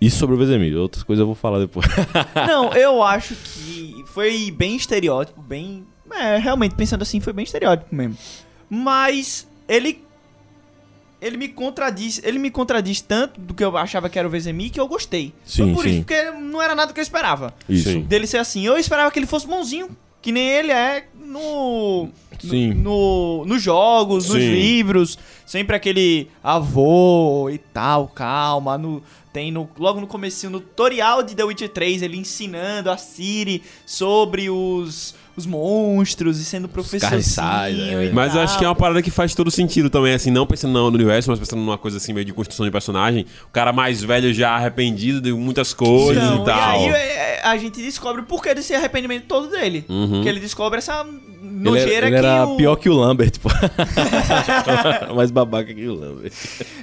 Isso sobre o Vezemir. Outras coisas eu vou falar depois. (laughs) Não, eu acho que foi bem estereótipo, bem. É, realmente, pensando assim, foi bem estereótipo mesmo. Mas ele. Ele me contradiz. Ele me contradiz tanto do que eu achava que era o Vezemi que eu gostei. Sim, foi por sim. isso, porque não era nada que eu esperava. Isso. Sim. Dele ser assim. Eu esperava que ele fosse bonzinho. Que nem ele é no. Sim. No, nos jogos, nos livros. Sempre aquele avô e tal, calma. No, tem no, logo no comecinho, no tutorial de The Witcher 3, ele ensinando a Ciri sobre os, os monstros e sendo e é. Mas eu acho que é uma parada que faz todo sentido também, assim, não pensando no universo, mas pensando numa coisa assim, meio de construção de personagem. O cara mais velho já arrependido de muitas coisas Então, e tal. aí é, a gente descobre o porquê desse arrependimento todo dele. Uhum. Que ele descobre essa Ele, nojeira ele que era o... pior que o Lambert, tipo. (laughs) Mais babaca que o Lambert.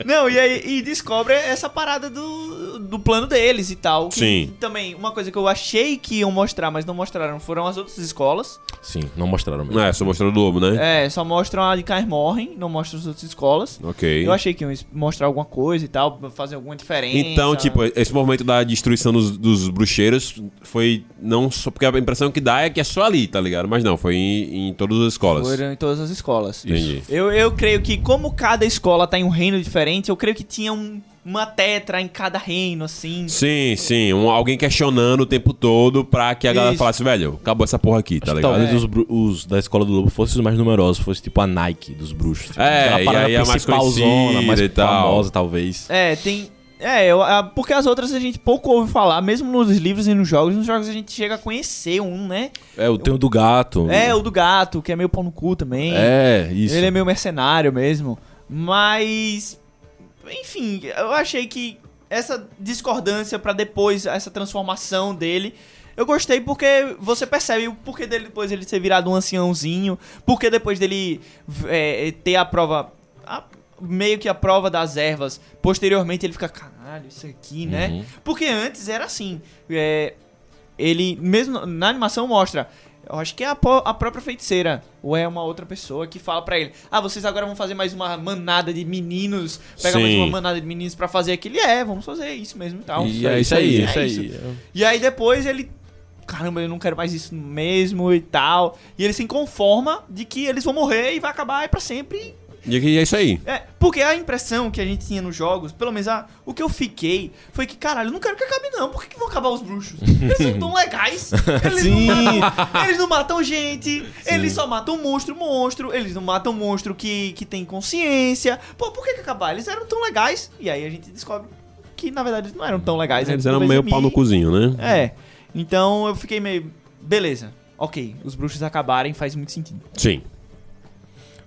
Não, e aí e descobre essa parada do, do plano deles e tal. Que Sim. Também, uma coisa que eu achei que iam mostrar, mas não mostraram, foram as outras escolas. Sim, não mostraram mesmo. É, só mostrou do lobo, né? É, só mostram a de Cair Morrem, não mostram as outras escolas. Ok. Eu achei que iam mostrar alguma coisa e tal, fazer alguma diferença. Então, tipo, esse movimento da destruição dos, dos bruxeiros foi não só porque a impressão que dá é que é só ali, tá ligado? Mas não, foi em, em todas as escolas. Foram em todas as escolas. Entendi. Eu, eu creio que, como cada escola tá em um reino diferente, eu creio que tinha um- uma tetra em cada reino, assim. Sim, sim. Um, alguém questionando o tempo todo pra que a galera Isso. falasse, velho, acabou essa porra aqui, tá Acho ligado? talvez os, bru- os da escola do lobo fossem os mais numerosos, fosse tipo a Nike dos bruxos. Tipo, É, e aí é mais conhecida mais e tal. famosa, talvez. É, tem. É, eu- a- porque as outras a gente pouco ouve falar, mesmo nos livros e nos jogos. Nos jogos a gente chega a conhecer um, né? É, o tem o do gato. É, o do gato, que é meio pau no cu também. É, isso. Ele é meio mercenário mesmo. Mas. Enfim, eu achei que essa discordância pra depois, essa transformação dele. Eu gostei porque você percebe o porquê dele depois ele ter virado um anciãozinho, porque depois dele é, ter a prova. a- meio que a prova das ervas. Posteriormente ele fica, caralho, isso aqui, né? Uhum. Porque antes era assim. é, ele, mesmo na animação, mostra. Eu acho que é a, a própria feiticeira, ou é uma outra pessoa que fala pra ele: Ah, vocês agora vão fazer mais uma manada de meninos, mais Sim. uma manada de meninos pra fazer aquilo. E é, vamos fazer isso mesmo e tal. E é isso aí, É isso isso. aí. E aí depois ele. Caramba, eu não quero mais isso mesmo e tal. E ele se conforma de que eles vão morrer e vai acabar aí pra sempre. E é isso aí. É, porque a impressão que a gente tinha nos jogos, pelo menos a, o que eu fiquei, foi que, caralho, eu não quero que acabe não. Por que, que vão acabar os bruxos? Eles são tão legais. Eles, Sim. Não matam, eles não matam gente. Eles só matam monstro, monstro. Eles não matam monstro que, que tem consciência. Pô, por que, que acabar? Eles eram tão legais. E aí a gente descobre que, na verdade, eles não eram tão legais. Eles eram meio pau no cozinho, né? É. Então eu fiquei meio. Beleza. Ok, os bruxos acabarem faz muito sentido. Sim.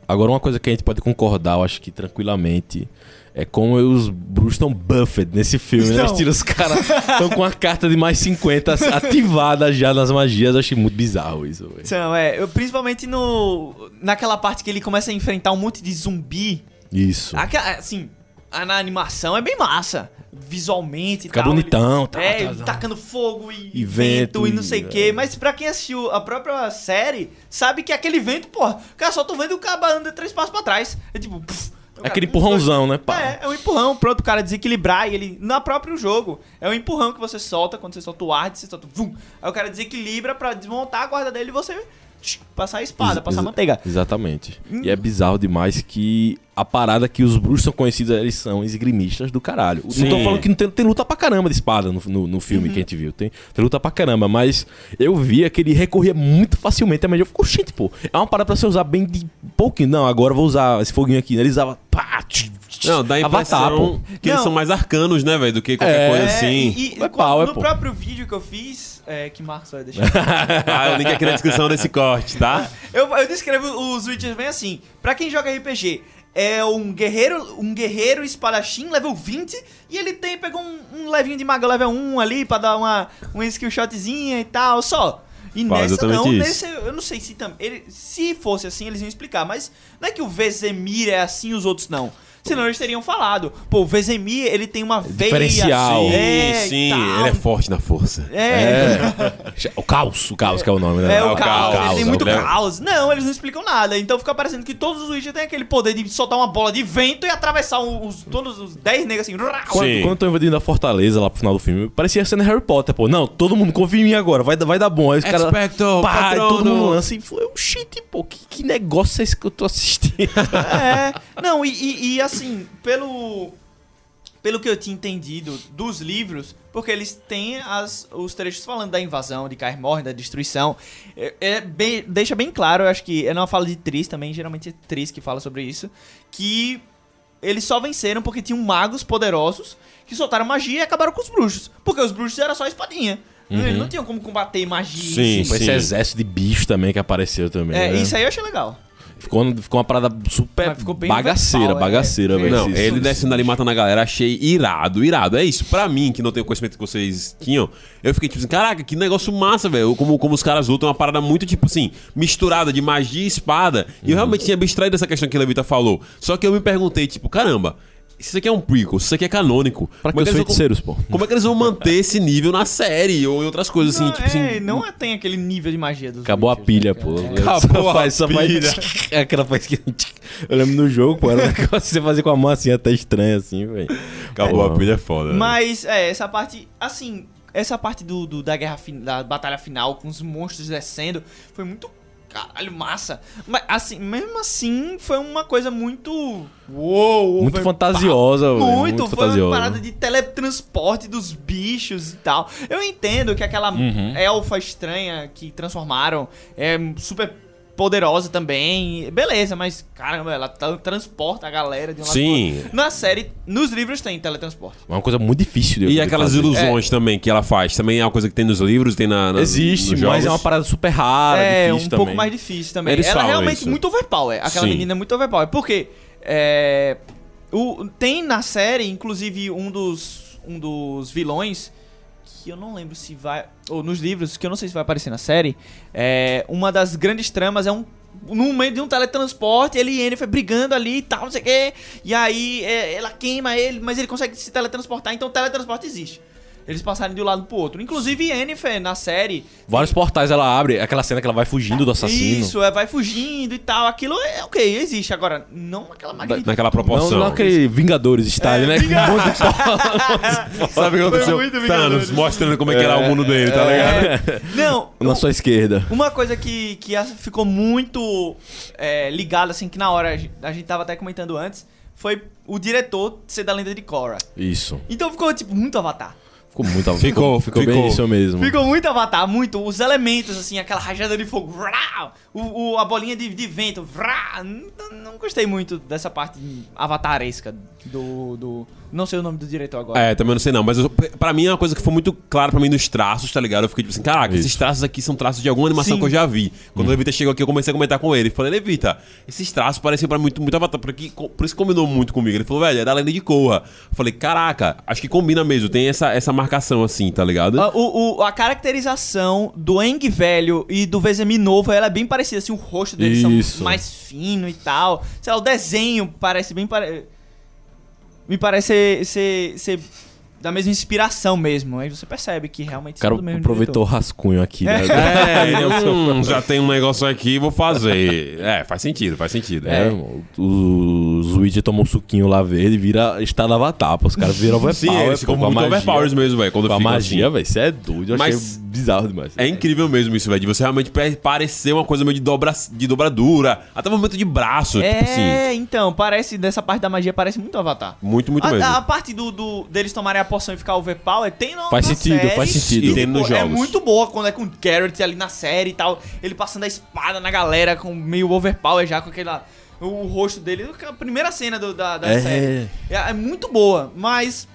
Agora, uma coisa que a gente pode concordar, eu acho que tranquilamente, é como os bruxos estão buffed nesse filme, né? Então. Estilo, Os caras estão com a carta de mais 50 ativada já nas magias. Eu achei muito bizarro isso, velho. Então, é, eu, principalmente no. Naquela parte que ele começa a enfrentar um monte de zumbi. Isso. Aquela, assim, na animação é bem massa. Visualmente Fica tal. bonitão, ele, tá, É, tá, tá. tacando fogo e, E vento, vento, e não sei o é. quê. Mas pra quem assistiu a própria série, sabe que aquele vento, porra, o cara só tá vendo o cara anda três passos pra trás. É tipo. pff, o cara, Aquele empurrãozão, né, pá? É, é um empurrão, pronto, o cara desequilibrar e ele. No próprio jogo. É um empurrão que você solta, quando você solta o ar, você solta. Vum, aí o cara desequilibra pra desmontar a guarda dele e você. Passar a espada, passar a manteiga. Exatamente. E é bizarro demais que a parada que os bruxos são conhecidos, eles são esgrimistas do caralho. Não tô Sim. falando que não tem, tem luta pra caramba de espada no, no, no filme que a gente viu. Tem, tem luta pra caramba, mas eu via que ele recorria muito facilmente a magia. Eu fico, gente, pô, é uma parada pra você usar bem de pouquinho. Não, agora eu vou usar esse foguinho aqui. Ele usava. Pá, tch, tch, Não, dá a Avatar, impressão que eles Não. são mais arcanos, né, velho? Do que qualquer É. coisa É, assim. e, e É pau, é no pô. próprio vídeo que eu fiz, é, que Marcos vai deixar. (laughs) Ah, o link aqui na descrição desse corte, tá? eu, eu descrevo os Witchers bem assim. Pra quem joga RPG, é um guerreiro, um guerreiro espadachim, level 20, e ele tem, pegou um, um levinho de maga level 1 ali pra dar uma, uma skill shotzinha e tal, só. E Faz nessa não, nesse, eu não sei se também. Ele, se fosse assim, eles iam explicar, mas não é que o Vezemir é assim e os outros não. Senão eles teriam falado. Pô, o Vezemir, ele tem uma veia. diferencial. Sim, É, sim, tal. ele é forte na força. É, O caos, o caos que é o nome, né? É, o, o caos, caos, ele tem é muito caos. caos. Não, eles não explicam nada. Então fica parecendo que todos os Witcher têm aquele poder de soltar uma bola de vento e atravessar os, todos os 10 negros assim. Quando, Sim. quando eu tô invadindo a fortaleza lá pro final do filme, parecia sendo Harry Potter, pô. Não, todo mundo confia em mim agora, vai, dar- vai dar bom. Aí os caras. Pá, e todo mundo lança e foi, oh, shit, pô, que, que negócio é esse que eu tô assistindo? É. Não, e, e- e, assim, pelo. Pelo que eu tinha entendido dos livros, porque eles têm as, os trechos falando da invasão de Kaer Morhen, da destruição. É, é bem, deixa bem claro, eu acho que é numa fala de Tris também, geralmente é Tris que fala sobre isso, que eles só venceram porque tinham magos poderosos que soltaram magia e acabaram com os bruxos. Porque os bruxos eram só espadinha. Eles não tinham como combater magia. Sim, si. Foi esse sim. exército de bicho também que apareceu também. É, né? isso aí eu achei legal. Ficou, ficou uma parada super ficou bem bagaceira, é. bagaceira, velho. Não, Isso- ele descendo ali matando a galera, achei irado, irado. É isso. Pra mim, que não tenho o conhecimento que vocês tinham, eu fiquei tipo assim, caraca, que negócio massa, velho. Como, como os caras lutam, é uma parada muito, tipo assim, misturada de magia e espada. E eu realmente tinha abstraído dessa questão que a Levita falou. Só que eu me perguntei, tipo, caramba. Se isso aqui é um prequel, se isso aqui é canônico. Pra como é que que os eles vão- feiticeiros, pô? Como é que eles vão manter esse nível na série ou em outras coisas assim? não, tipo é, assim. não é- tem aquele nível de magia dos Acabou a Witchers, pilha, né, pô. cara? Acabou Só a só faz- pilha. (laughs) É aquela faz que. (laughs) Eu lembro no jogo, pô, era um (laughs) negócio que você fazia com a mão assim, até estranho assim, velho. Acabou É. a pilha é foda. né? Mas, é, essa parte, assim, essa parte do, do- da guerra, fin- da batalha final, com os monstros descendo, foi muito, caralho, massa. Mas, assim, mesmo assim, foi uma coisa muito... Uou! Muito fantasiosa. Muito, Muito foi fantasiosa. uma parada de teletransporte dos bichos e tal. Eu entendo que aquela Uhum. elfa estranha que transformaram é super poderosa também. Beleza, mas caramba, ela tra- transporta a galera de um lado Sim. pro outro. Na série, nos livros tem teletransporte. É uma coisa muito difícil de E aquelas fazer. ilusões também que ela faz. Também é uma coisa que tem nos livros, tem na. nas- Existe, nos mas jogos. é uma parada super rara, é, um difícil pouco também. mais difícil também. Eles Ela é realmente isso. muito overpower. Aquela Sim. menina é muito overpower. Porque é, o, tem na série, inclusive, um dos, um dos vilões que eu não lembro se vai. Ou nos livros, que eu não sei se vai aparecer na série. É, uma das grandes tramas é um. No meio de um teletransporte, ele e Yennefer brigando ali e tal, não sei o quê. E aí é, ela queima ele, mas ele consegue se teletransportar, então o teletransporte existe. Eles passarem de um lado pro outro. Inclusive, Yennefer, na série. Vários portais ela abre, aquela cena que ela vai fugindo do assassino. Isso, é, vai fugindo e tal. Aquilo é ok, existe. Agora, não naquela magnitude. Naquela Não, proporção. não aquele Vingadores style, É, né? Vinga- monte de pau Sabe o que aconteceu? muito Thanos Vingadores. mostrando como é que era o mundo dele, tá ligado? É. (laughs) Não, na sua esquerda. Uma coisa que, que ficou muito é, ligada, assim, que na hora a gente, a gente tava até comentando antes, foi o diretor ser da lenda de Korra. Isso. Então ficou, tipo, muito avatar. Ficou muito Ficou, ficou, bem ficou. isso mesmo. Ficou muito avatar, muito. Os elementos, assim, aquela rajada de fogo, vrá, o, o- a bolinha de, de vento, vrá, não, não gostei muito dessa parte avataresca do, do... Não sei o nome do diretor agora. É, também não sei não, mas eu, pra mim é uma coisa que foi muito clara pra mim nos traços, tá ligado? Eu fiquei tipo assim, caraca, Isso. esses traços aqui são traços de alguma animação Sim. que eu já vi. Quando o Levita chegou aqui, eu comecei a comentar com ele. Falei, Levita, esses traços parecem pra mim muito, muito avatar, porque, por isso combinou muito comigo. Ele falou, velho, é da lenda de Korra. Falei, caraca, acho que combina mesmo, tem essa, essa marcação assim, tá ligado? A, o, o- a caracterização do Eng velho e do Vezemi novo, ela é bem parecida, assim, o rosto deles Isso. são mais fino e tal. Sei lá, o desenho parece bem pare... Me parece ser, ser, ser da mesma inspiração mesmo. Aí você percebe que realmente O cara são do mesmo aproveitou o rascunho aqui. Né? É, (laughs) hum, já tem um negócio aqui, vou fazer. É, faz sentido, faz sentido. É, o Zuid tomou um suquinho lá verde e vira estado avatar. Os caras viram overpower. Sim, eles ficam muito magia. overpowers mesmo, velho. Quando Com a magia, assim. velho. Isso é doido. Eu Mas- achei bizarro demais. É incrível mesmo isso, velho. De você realmente parecer uma coisa meio de, dobra, de dobradura. Até o momento de braço, tipo assim. É, então, parece, dessa parte da magia parece muito Avatar. Muito, muito mesmo. A, a parte do, do- deles tomarem a poção e ficar overpower tem no, Faz na sentido, série, faz sentido. E tem tipo, nos É muito boa quando é com o Garrett ali na série e tal. Ele passando a espada na galera com meio overpower já, com aquela... O, o rosto dele, a primeira cena do- da, da É. série. É, é muito boa, mas...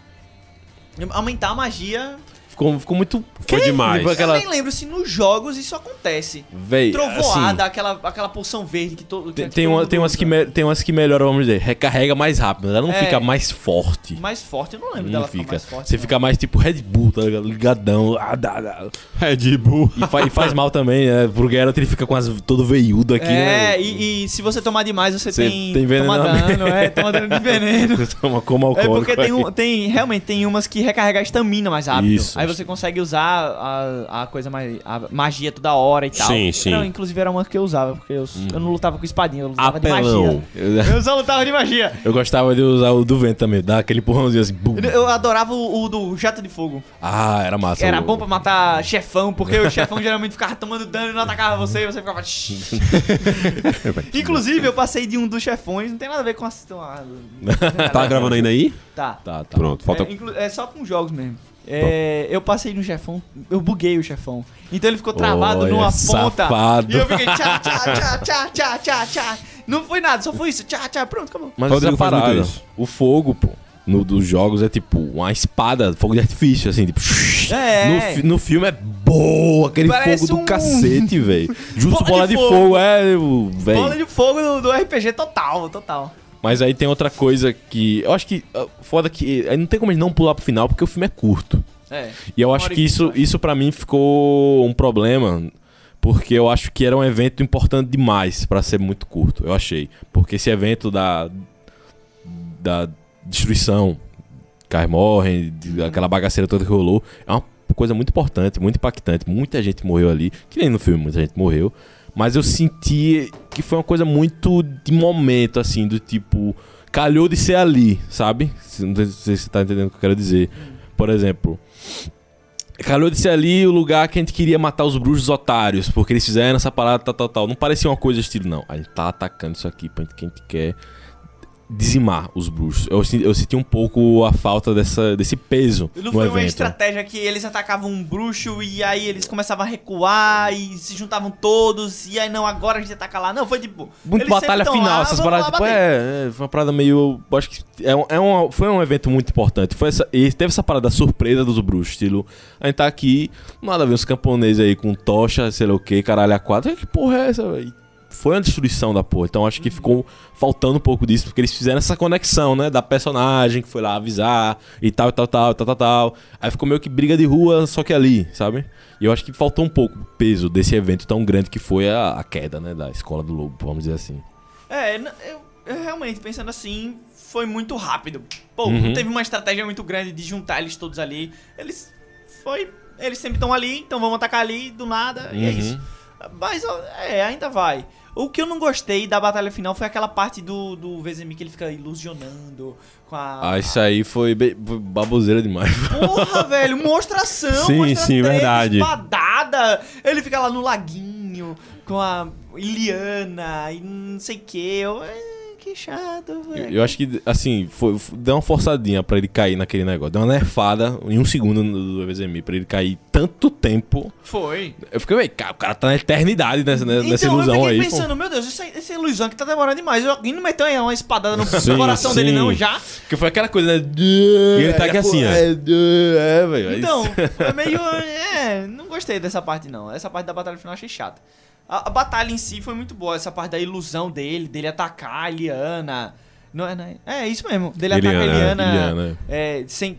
Aumentar a magia... Ficou, ficou muito. Foi demais. Tipo aquela. Eu nem lembro se nos jogos isso acontece. Véi, Trovoada, assim, aquela, aquela poção verde que todo. tem, que tem, uma, tem, umas que me- tem umas que melhoram, vamos dizer, recarrega mais rápido. Ela não É. fica mais forte. Mais forte, eu não lembro Não fica. mais forte. Você não. fica mais tipo Red Bull, tá ligado? Ligadão. Ah, dá, dá. Red Bull. E, fa- e faz mal também, né? Pro Geralt ele fica com as, todo veiudo aqui, né? É, e, e se você tomar demais, você, Você tem, tem veneno toma dano, é, toma dano de (laughs) veneno. Você toma como É alcoólico. porque tem, um, tem realmente tem umas que recarrega a estamina mais rápido. Isso. Aí você consegue usar a, a coisa mais. a magia toda hora e tal. Sim, sim. Não, inclusive era uma que eu usava, porque eu, eu não lutava com espadinha, eu lutava Apelão. de magia. (laughs) Eu só lutava de magia. Eu gostava de usar o do vento também, dar aquele empurrãozinho assim. bum. Eu, adorava o, o do jato de fogo. Ah, era massa. Era o- bom pra matar chefão, porque o chefão (laughs) geralmente ficava tomando dano e não atacava você e você ficava. (laughs) Inclusive, eu passei de um dos chefões, não tem nada a ver com a. com a- Tá gravando ainda aí? Tá. Tá, tá. Pronto, falta. É, inclu- é só com jogos mesmo. É, eu passei no chefão, eu buguei o chefão. Então ele ficou travado Olha, numa ponta. safado. E eu fiquei tchá, tchá, tchá, tchá, tchá, tchá, tchá. Não foi nada, só foi isso. Tchá, tchá, pronto, acabou. Mas Rodrigo essa faz muito isso. o fogo, pô, no, dos jogos é tipo uma espada, fogo de artifício, assim, tipo. É. No, no filme é boa, aquele Parece fogo do um- cacete, velho. (laughs) Justo Bola bola de de fogo. fogo, é, Bola velho. de fogo do, do RPG total, total. Mas aí tem outra coisa que. Eu acho que. Foda que. Aí não tem como a gente não pular pro final, porque o filme é curto. É. E eu acho que isso, isso para mim ficou um problema, porque eu acho que era um evento importante demais pra ser muito curto, eu achei. Porque esse evento da da destruição, caras morrem, de- aquela bagaceira toda que rolou, é uma coisa muito importante, muito impactante. Muita gente morreu ali, que nem no filme muita gente morreu, mas eu senti que foi uma coisa muito de momento assim, do tipo, calhou de ser ali, sabe? Não sei se você tá entendendo o que eu quero dizer. Por exemplo, calhou de ser ali o lugar que a gente queria matar os bruxos otários, porque eles fizeram essa parada, tal, tal, tal. Não parecia uma coisa estilo, não. A gente tá atacando isso aqui pra gente, que a gente quer dizimar os bruxos. Eu, senti- eu senti um pouco a falta dessa, desse peso Não no foi uma evento. estratégia que eles atacavam um bruxo e aí eles começavam a recuar e se juntavam todos e aí não, agora a gente ataca lá. Não, foi tipo. Muito batalha final, lá, essas paradas. Tipo, é, é, foi uma parada meio. Acho que é, um- é uma- foi um evento muito importante. Foi essa, e teve essa parada surpresa dos bruxos. Estilo, a gente tá aqui, nada a ver, uns camponeses aí com tocha, sei lá o que, caralho, a quatro. Que porra é essa, velho? Foi uma destruição da porra. Então acho que ficou faltando um pouco disso, porque eles fizeram essa conexão, né? Da personagem que foi lá avisar e tal, e tal, tal, tal, tal, tal. Aí ficou meio que briga de rua, só que ali, sabe? E eu acho que faltou um pouco o peso desse evento tão grande que foi a, a queda, né? Da escola do lobo, vamos dizer assim. É, eu, eu realmente, pensando assim, foi muito rápido. Pô, Uhum. não teve uma estratégia muito grande de juntar eles todos ali. Eles foi. Eles sempre estão ali, então vamos atacar ali do nada, e é Uhum. isso. Mas, é, ainda vai. O que eu não gostei da batalha final foi aquela parte do, do Vezemir que ele fica ilusionando com a. Ah, isso aí foi, foi baboseira demais. (laughs) Porra, velho, mostração, Sim, mostra sim, verdade. Espadada. Ele fica lá no laguinho com a Iliana e não sei o que. Eu, é, que chato, Eu, velho. eu acho que, assim, foi, foi- deu uma forçadinha pra ele cair naquele negócio. Deu uma nerfada em um segundo no do Vezemir pra ele cair tanto tempo. Foi. Eu fiquei, cara, o cara tá na eternidade nessa, nessa então ilusão eu fiquei aí. pô. pensando, meu Deus, essa, essa ilusão que tá demorando demais. Alguém não meteu aí uma espadada no Sim, coração dele, sim. não, já? Porque foi aquela coisa, né? E ele tá aqui assim, ó. É, é, velho. aí- Então, foi meio. É, não gostei dessa parte, não. Essa parte da batalha final eu achei chata. A, a batalha em si foi muito boa, essa parte da ilusão dele, dele atacar a Eliana. Não é, não é, é isso mesmo. Dele atacar a Eliana, Eliana. Eliana. É, sem.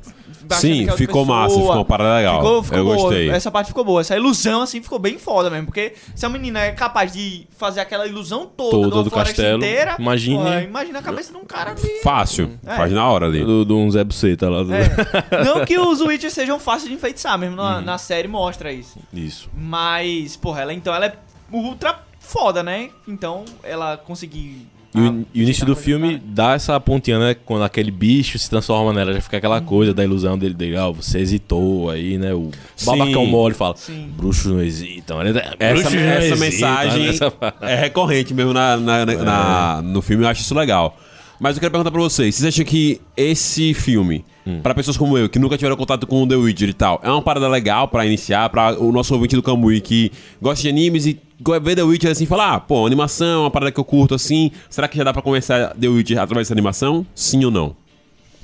Sim, é ficou massa, ficou uma parada legal. Ficou, ficou eu boa. gostei. Essa parte ficou boa. Essa ilusão, assim, ficou bem foda mesmo. Porque se a menina é capaz de fazer aquela ilusão toda, Toda do castelo, inteira, imagine- imagina a cabeça de um cara ali. Fácil, É. faz na hora ali. Do, do um Zé Buceta lá. do- É. Não que os Witches sejam fáceis de enfeitiçar, mesmo na, Uhum. na série mostra isso. Isso. Mas, porra, ela então ela é ultra foda, né? Então ela conseguir. E o, e o início do filme dá essa pontinha, né? Quando aquele bicho se transforma nela, já fica aquela coisa da ilusão dele, dele ah, você hesitou aí, né? O Sim. babacão mole fala, Sim. bruxos não hesitam. Ele- Essa, bruxos essa hesitam", mensagem essa- é recorrente mesmo na, na- na- na- no filme, eu acho isso legal. Mas eu quero perguntar pra vocês, vocês acham que esse filme, pra pessoas como eu, que nunca tiveram contato com o The Witcher e tal, é uma parada legal pra iniciar, pra o nosso ouvinte do Cambuí que gosta de animes e vê The Witcher assim, falar, ah, pô, animação, é uma parada que eu curto assim, será que já dá pra começar The Witcher através dessa animação? Sim ou não?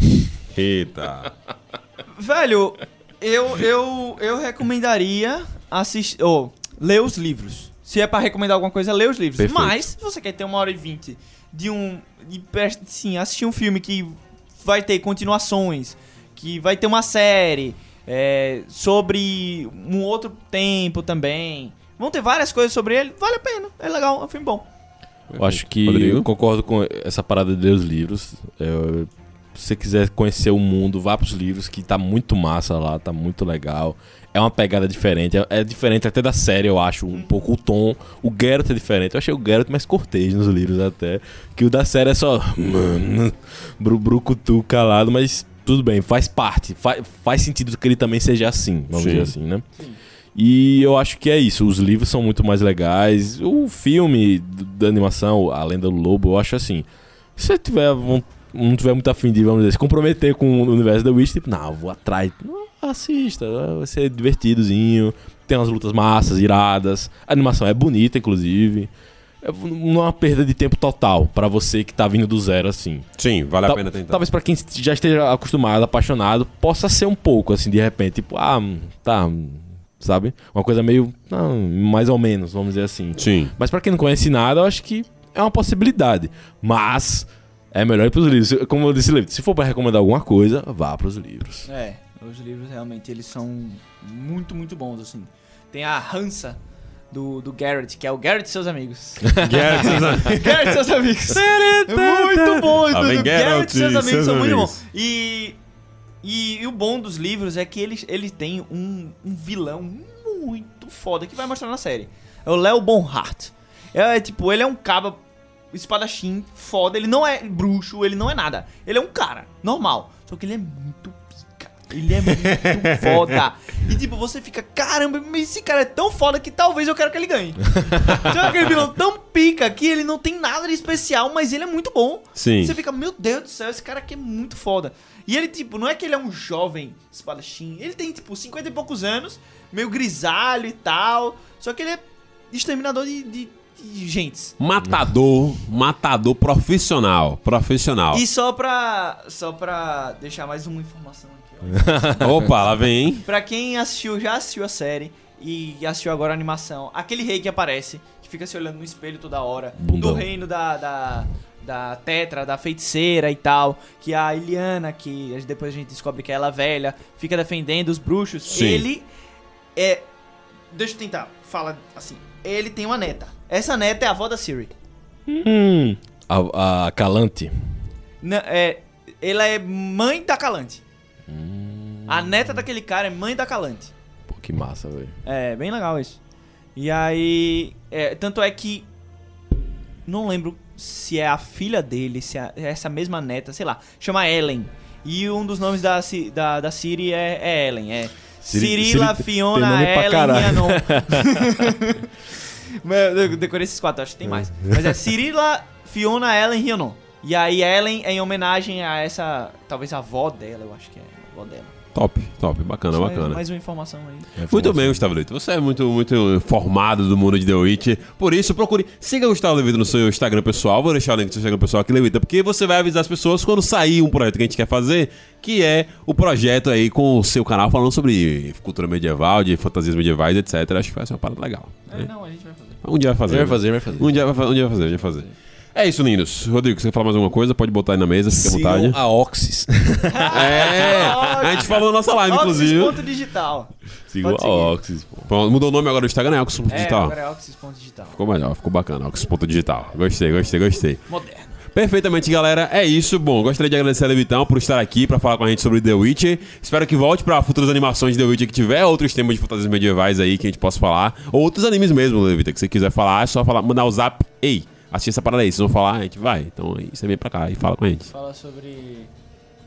(laughs) Eita. Velho, eu, eu, eu recomendaria assistir. Ou, ler os livros. Se é pra recomendar alguma coisa, lê os livros. Perfeito. Mas, se você quer ter uma hora e vinte de um. De, sim, assistir um filme que vai ter continuações, que vai ter uma série é, sobre um outro tempo também. Vão ter várias coisas sobre ele, vale a pena. É legal, é um filme bom. Eu acho que Rodrigo? eu concordo com essa parada de ler os livros. É, se você quiser conhecer o mundo, vá pros livros, que tá muito massa lá, tá muito legal. É uma pegada diferente, é, é diferente até da série, eu acho, um pouco o tom. O Geralt é diferente, eu achei o Geralt mais cortês nos livros até. Que o da série é só, mano, bru brucutu calado, mas tudo bem, faz parte. Fa faz sentido que ele também seja assim, vamos Sim. dizer assim, né? E eu acho que é isso. Os livros são muito mais legais. O filme da animação, A Lenda do Lobo, eu acho assim. Se você tiver, não tiver muito afim de, vamos dizer, se comprometer com o universo da Witch, tipo, não, vou atrás. Não, assista, vai ser divertidozinho. Tem umas lutas massas, iradas. A animação é bonita, inclusive. É, não é uma perda de tempo total pra você que tá vindo do zero, assim. Sim, vale a Tal- pena tentar. Talvez pra quem já esteja acostumado, apaixonado, possa ser um pouco, assim, de repente, tipo, ah, hum, tá, hum, sabe? Uma coisa meio, não, mais ou menos, vamos dizer assim. Sim. Mas pra quem não conhece nada, eu acho que é uma possibilidade. Mas é melhor ir pros livros. Como eu disse, se for pra recomendar alguma coisa, vá pros livros. É, os livros realmente eles são muito, muito bons, assim. Tem a Hansa do, do Garrett, que é o Garrett e seus amigos. (laughs) (laughs) Garrett e seus amigos. é muito bom. Ah, vem do Geralt Garrett e seus e amigos seus são muito amigos. bons. E, e, e o bom dos livros é que eles, eles têm um, um vilão muito foda que vai mostrar na série. É o Léo Bonhart. É, é, tipo, ele é um caba espadachim foda. Ele não é bruxo, ele não é nada. Ele é um cara normal. Só que ele é muito pica. Ele é muito (laughs) foda. E tipo, você fica, caramba, esse cara é tão foda que talvez eu quero que ele ganhe. (laughs) Sabe aquele vilão tão pica que ele não tem nada de especial, mas ele é muito bom. Sim. Você fica, meu Deus do céu, esse cara aqui é muito foda. E ele, tipo, não é que ele é um jovem espadachim. Ele tem, tipo, 50 e poucos anos, meio grisalho e tal. Só que ele é exterminador de, de gentes. Matador, matador profissional. Profissional. E só pra, só pra deixar mais uma informação aqui, ó. (laughs) Opa, lá vem, hein? pra quem assistiu, já assistiu a série e assistiu agora a animação, aquele rei que aparece, que fica se olhando no espelho toda hora, Bundão. do reino da, da, da Tetra, da feiticeira e tal, que a Iliana, que depois a gente descobre que é ela velha, fica defendendo os bruxos, Sim. ele é... Deixa eu tentar, fala assim, ele tem uma neta. Essa neta é a avó da Siri. Hum. A, a Calante. Na- é, ela é mãe da Calante. A neta daquele cara é mãe da Calante. Pô, que massa, velho. É, bem legal isso. E aí. é, tanto é que. Não lembro se é a filha dele, se é essa mesma neta, sei lá. Chama Ellen. E um dos nomes da, da, da Siri é, é Ellen. É Siri- Cirila, Siri tem Fiona, Ellen e Anon. (laughs) (laughs) Mas eu decorei esses quatro, acho que tem mais. Mas é Cirila, Fiona, Ellen e Anon. E aí Ellen é em homenagem a essa. Talvez a avó dela, eu acho que é. A avó dela. Top, top, bacana, Só bacana. Mais uma informação aí. Muito bem, Gustavo Lito. Você é muito, muito informado do mundo de The Witch. Por isso, procure. Siga o Gustavo Levita no seu Instagram pessoal. Vou deixar o link do seu Instagram pessoal aqui, Levita, porque você vai avisar as pessoas quando sair um projeto que a gente quer fazer, que é o projeto aí com o seu canal falando sobre cultura medieval, de fantasias medievais, etc. Acho que vai ser uma parada legal. né? Não, a gente vai fazer. Um dia vai fazer. Vai fazer, vai fazer. Um dia vai, fa- um dia vai fazer, um dia vai fazer. É isso, lindos. Rodrigo, você quer falar mais alguma coisa? Pode botar aí na mesa, fique à vontade. Sigam a Oxys. É, a gente falou na nossa live, inclusive. Oxys ponto digital. Sigam a. Oxys, pô. Pronto, mudou o nome agora do Instagram, é Oxus É, agora é Oxys ponto digital. Ficou melhor, ficou bacana. Oxus.digital. Gostei, gostei, gostei. Moderno. Perfeitamente, galera. É isso. Bom, gostaria de agradecer a Levitão por estar aqui para falar com a gente sobre The Witcher. Espero que volte para futuras animações de The Witcher que tiver outros temas de fantasias medievais aí que a gente possa falar. Ou outros animes mesmo, Levita, que você quiser falar, é só falar, mandar o zap. Ei, assiste essa parada aí. Vocês vão falar, a gente vai. Então aí você vem pra cá e fala com a gente. Fala sobre.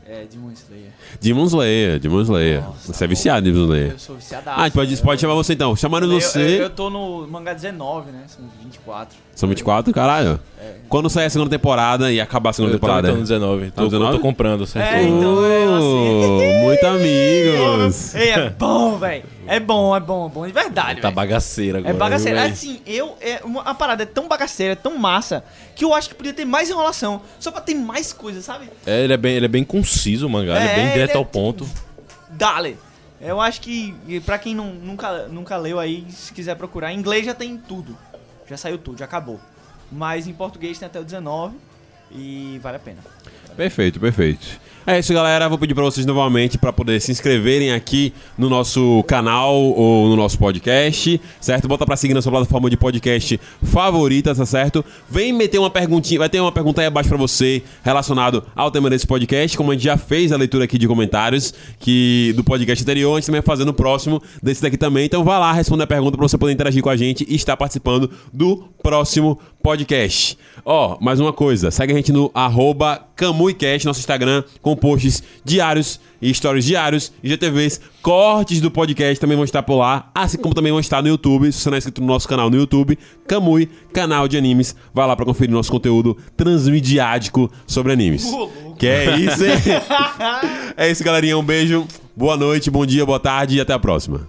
É, Demon Slayer. Demon Slayer, Demon Slayer. Nossa, você é viciado em Demon Slayer. Eu sou viciado. Ah, a gente pode, pode chamar você então. Chamando eu, você. Eu, eu tô no mangá 19, né? São 24. São 24, caralho. É. Quando sair a segunda temporada e acabar a segunda Eu temporada. tô no 19. Tô, no 19? tô comprando, certo? É, então é assim. Muito amigos. (laughs) Ei, é bom, velho. É bom, é bom, é bom. De verdade, Tá bagaceira agora. É bagaceira. viu? Assim, eu. É uma, a parada é tão bagaceira, é tão massa, que eu acho que podia ter mais enrolação. Só pra ter mais coisa, sabe? É, ele é bem, ele é bem conciso o mangá, ele é bem É, direto é ao ponto. Dale. Eu acho que, pra quem não, nunca, nunca leu aí, se quiser procurar, em inglês já tem tudo. Já saiu tudo, já acabou. Mas em português tem até o 19 e vale a pena. Perfeito, perfeito. É isso, galera. Vou pedir pra vocês novamente para poder se inscreverem aqui no nosso canal ou no nosso podcast, certo? Bota pra seguir na sua plataforma de podcast favorita, tá certo? Vem meter uma perguntinha, vai ter uma pergunta aí abaixo pra você relacionado ao tema desse podcast, como a gente já fez a leitura aqui de comentários que do podcast anterior, a gente também vai fazer no próximo desse daqui também. Então vá lá, responda a pergunta pra você poder interagir com a gente e estar participando do próximo podcast. Ó, mais uma coisa, segue a gente no arroba CamuiCast, nosso Instagram, com posts diários e stories diários, IGTVs, cortes do podcast também vão estar por lá, assim como também vão estar no YouTube, se você não é inscrito no nosso canal no YouTube, Camui, canal de animes, vai lá pra conferir nosso conteúdo transmediático sobre animes. Que é isso, hein? (laughs) é isso, galerinha, um beijo, boa noite, bom dia, boa tarde e até a próxima.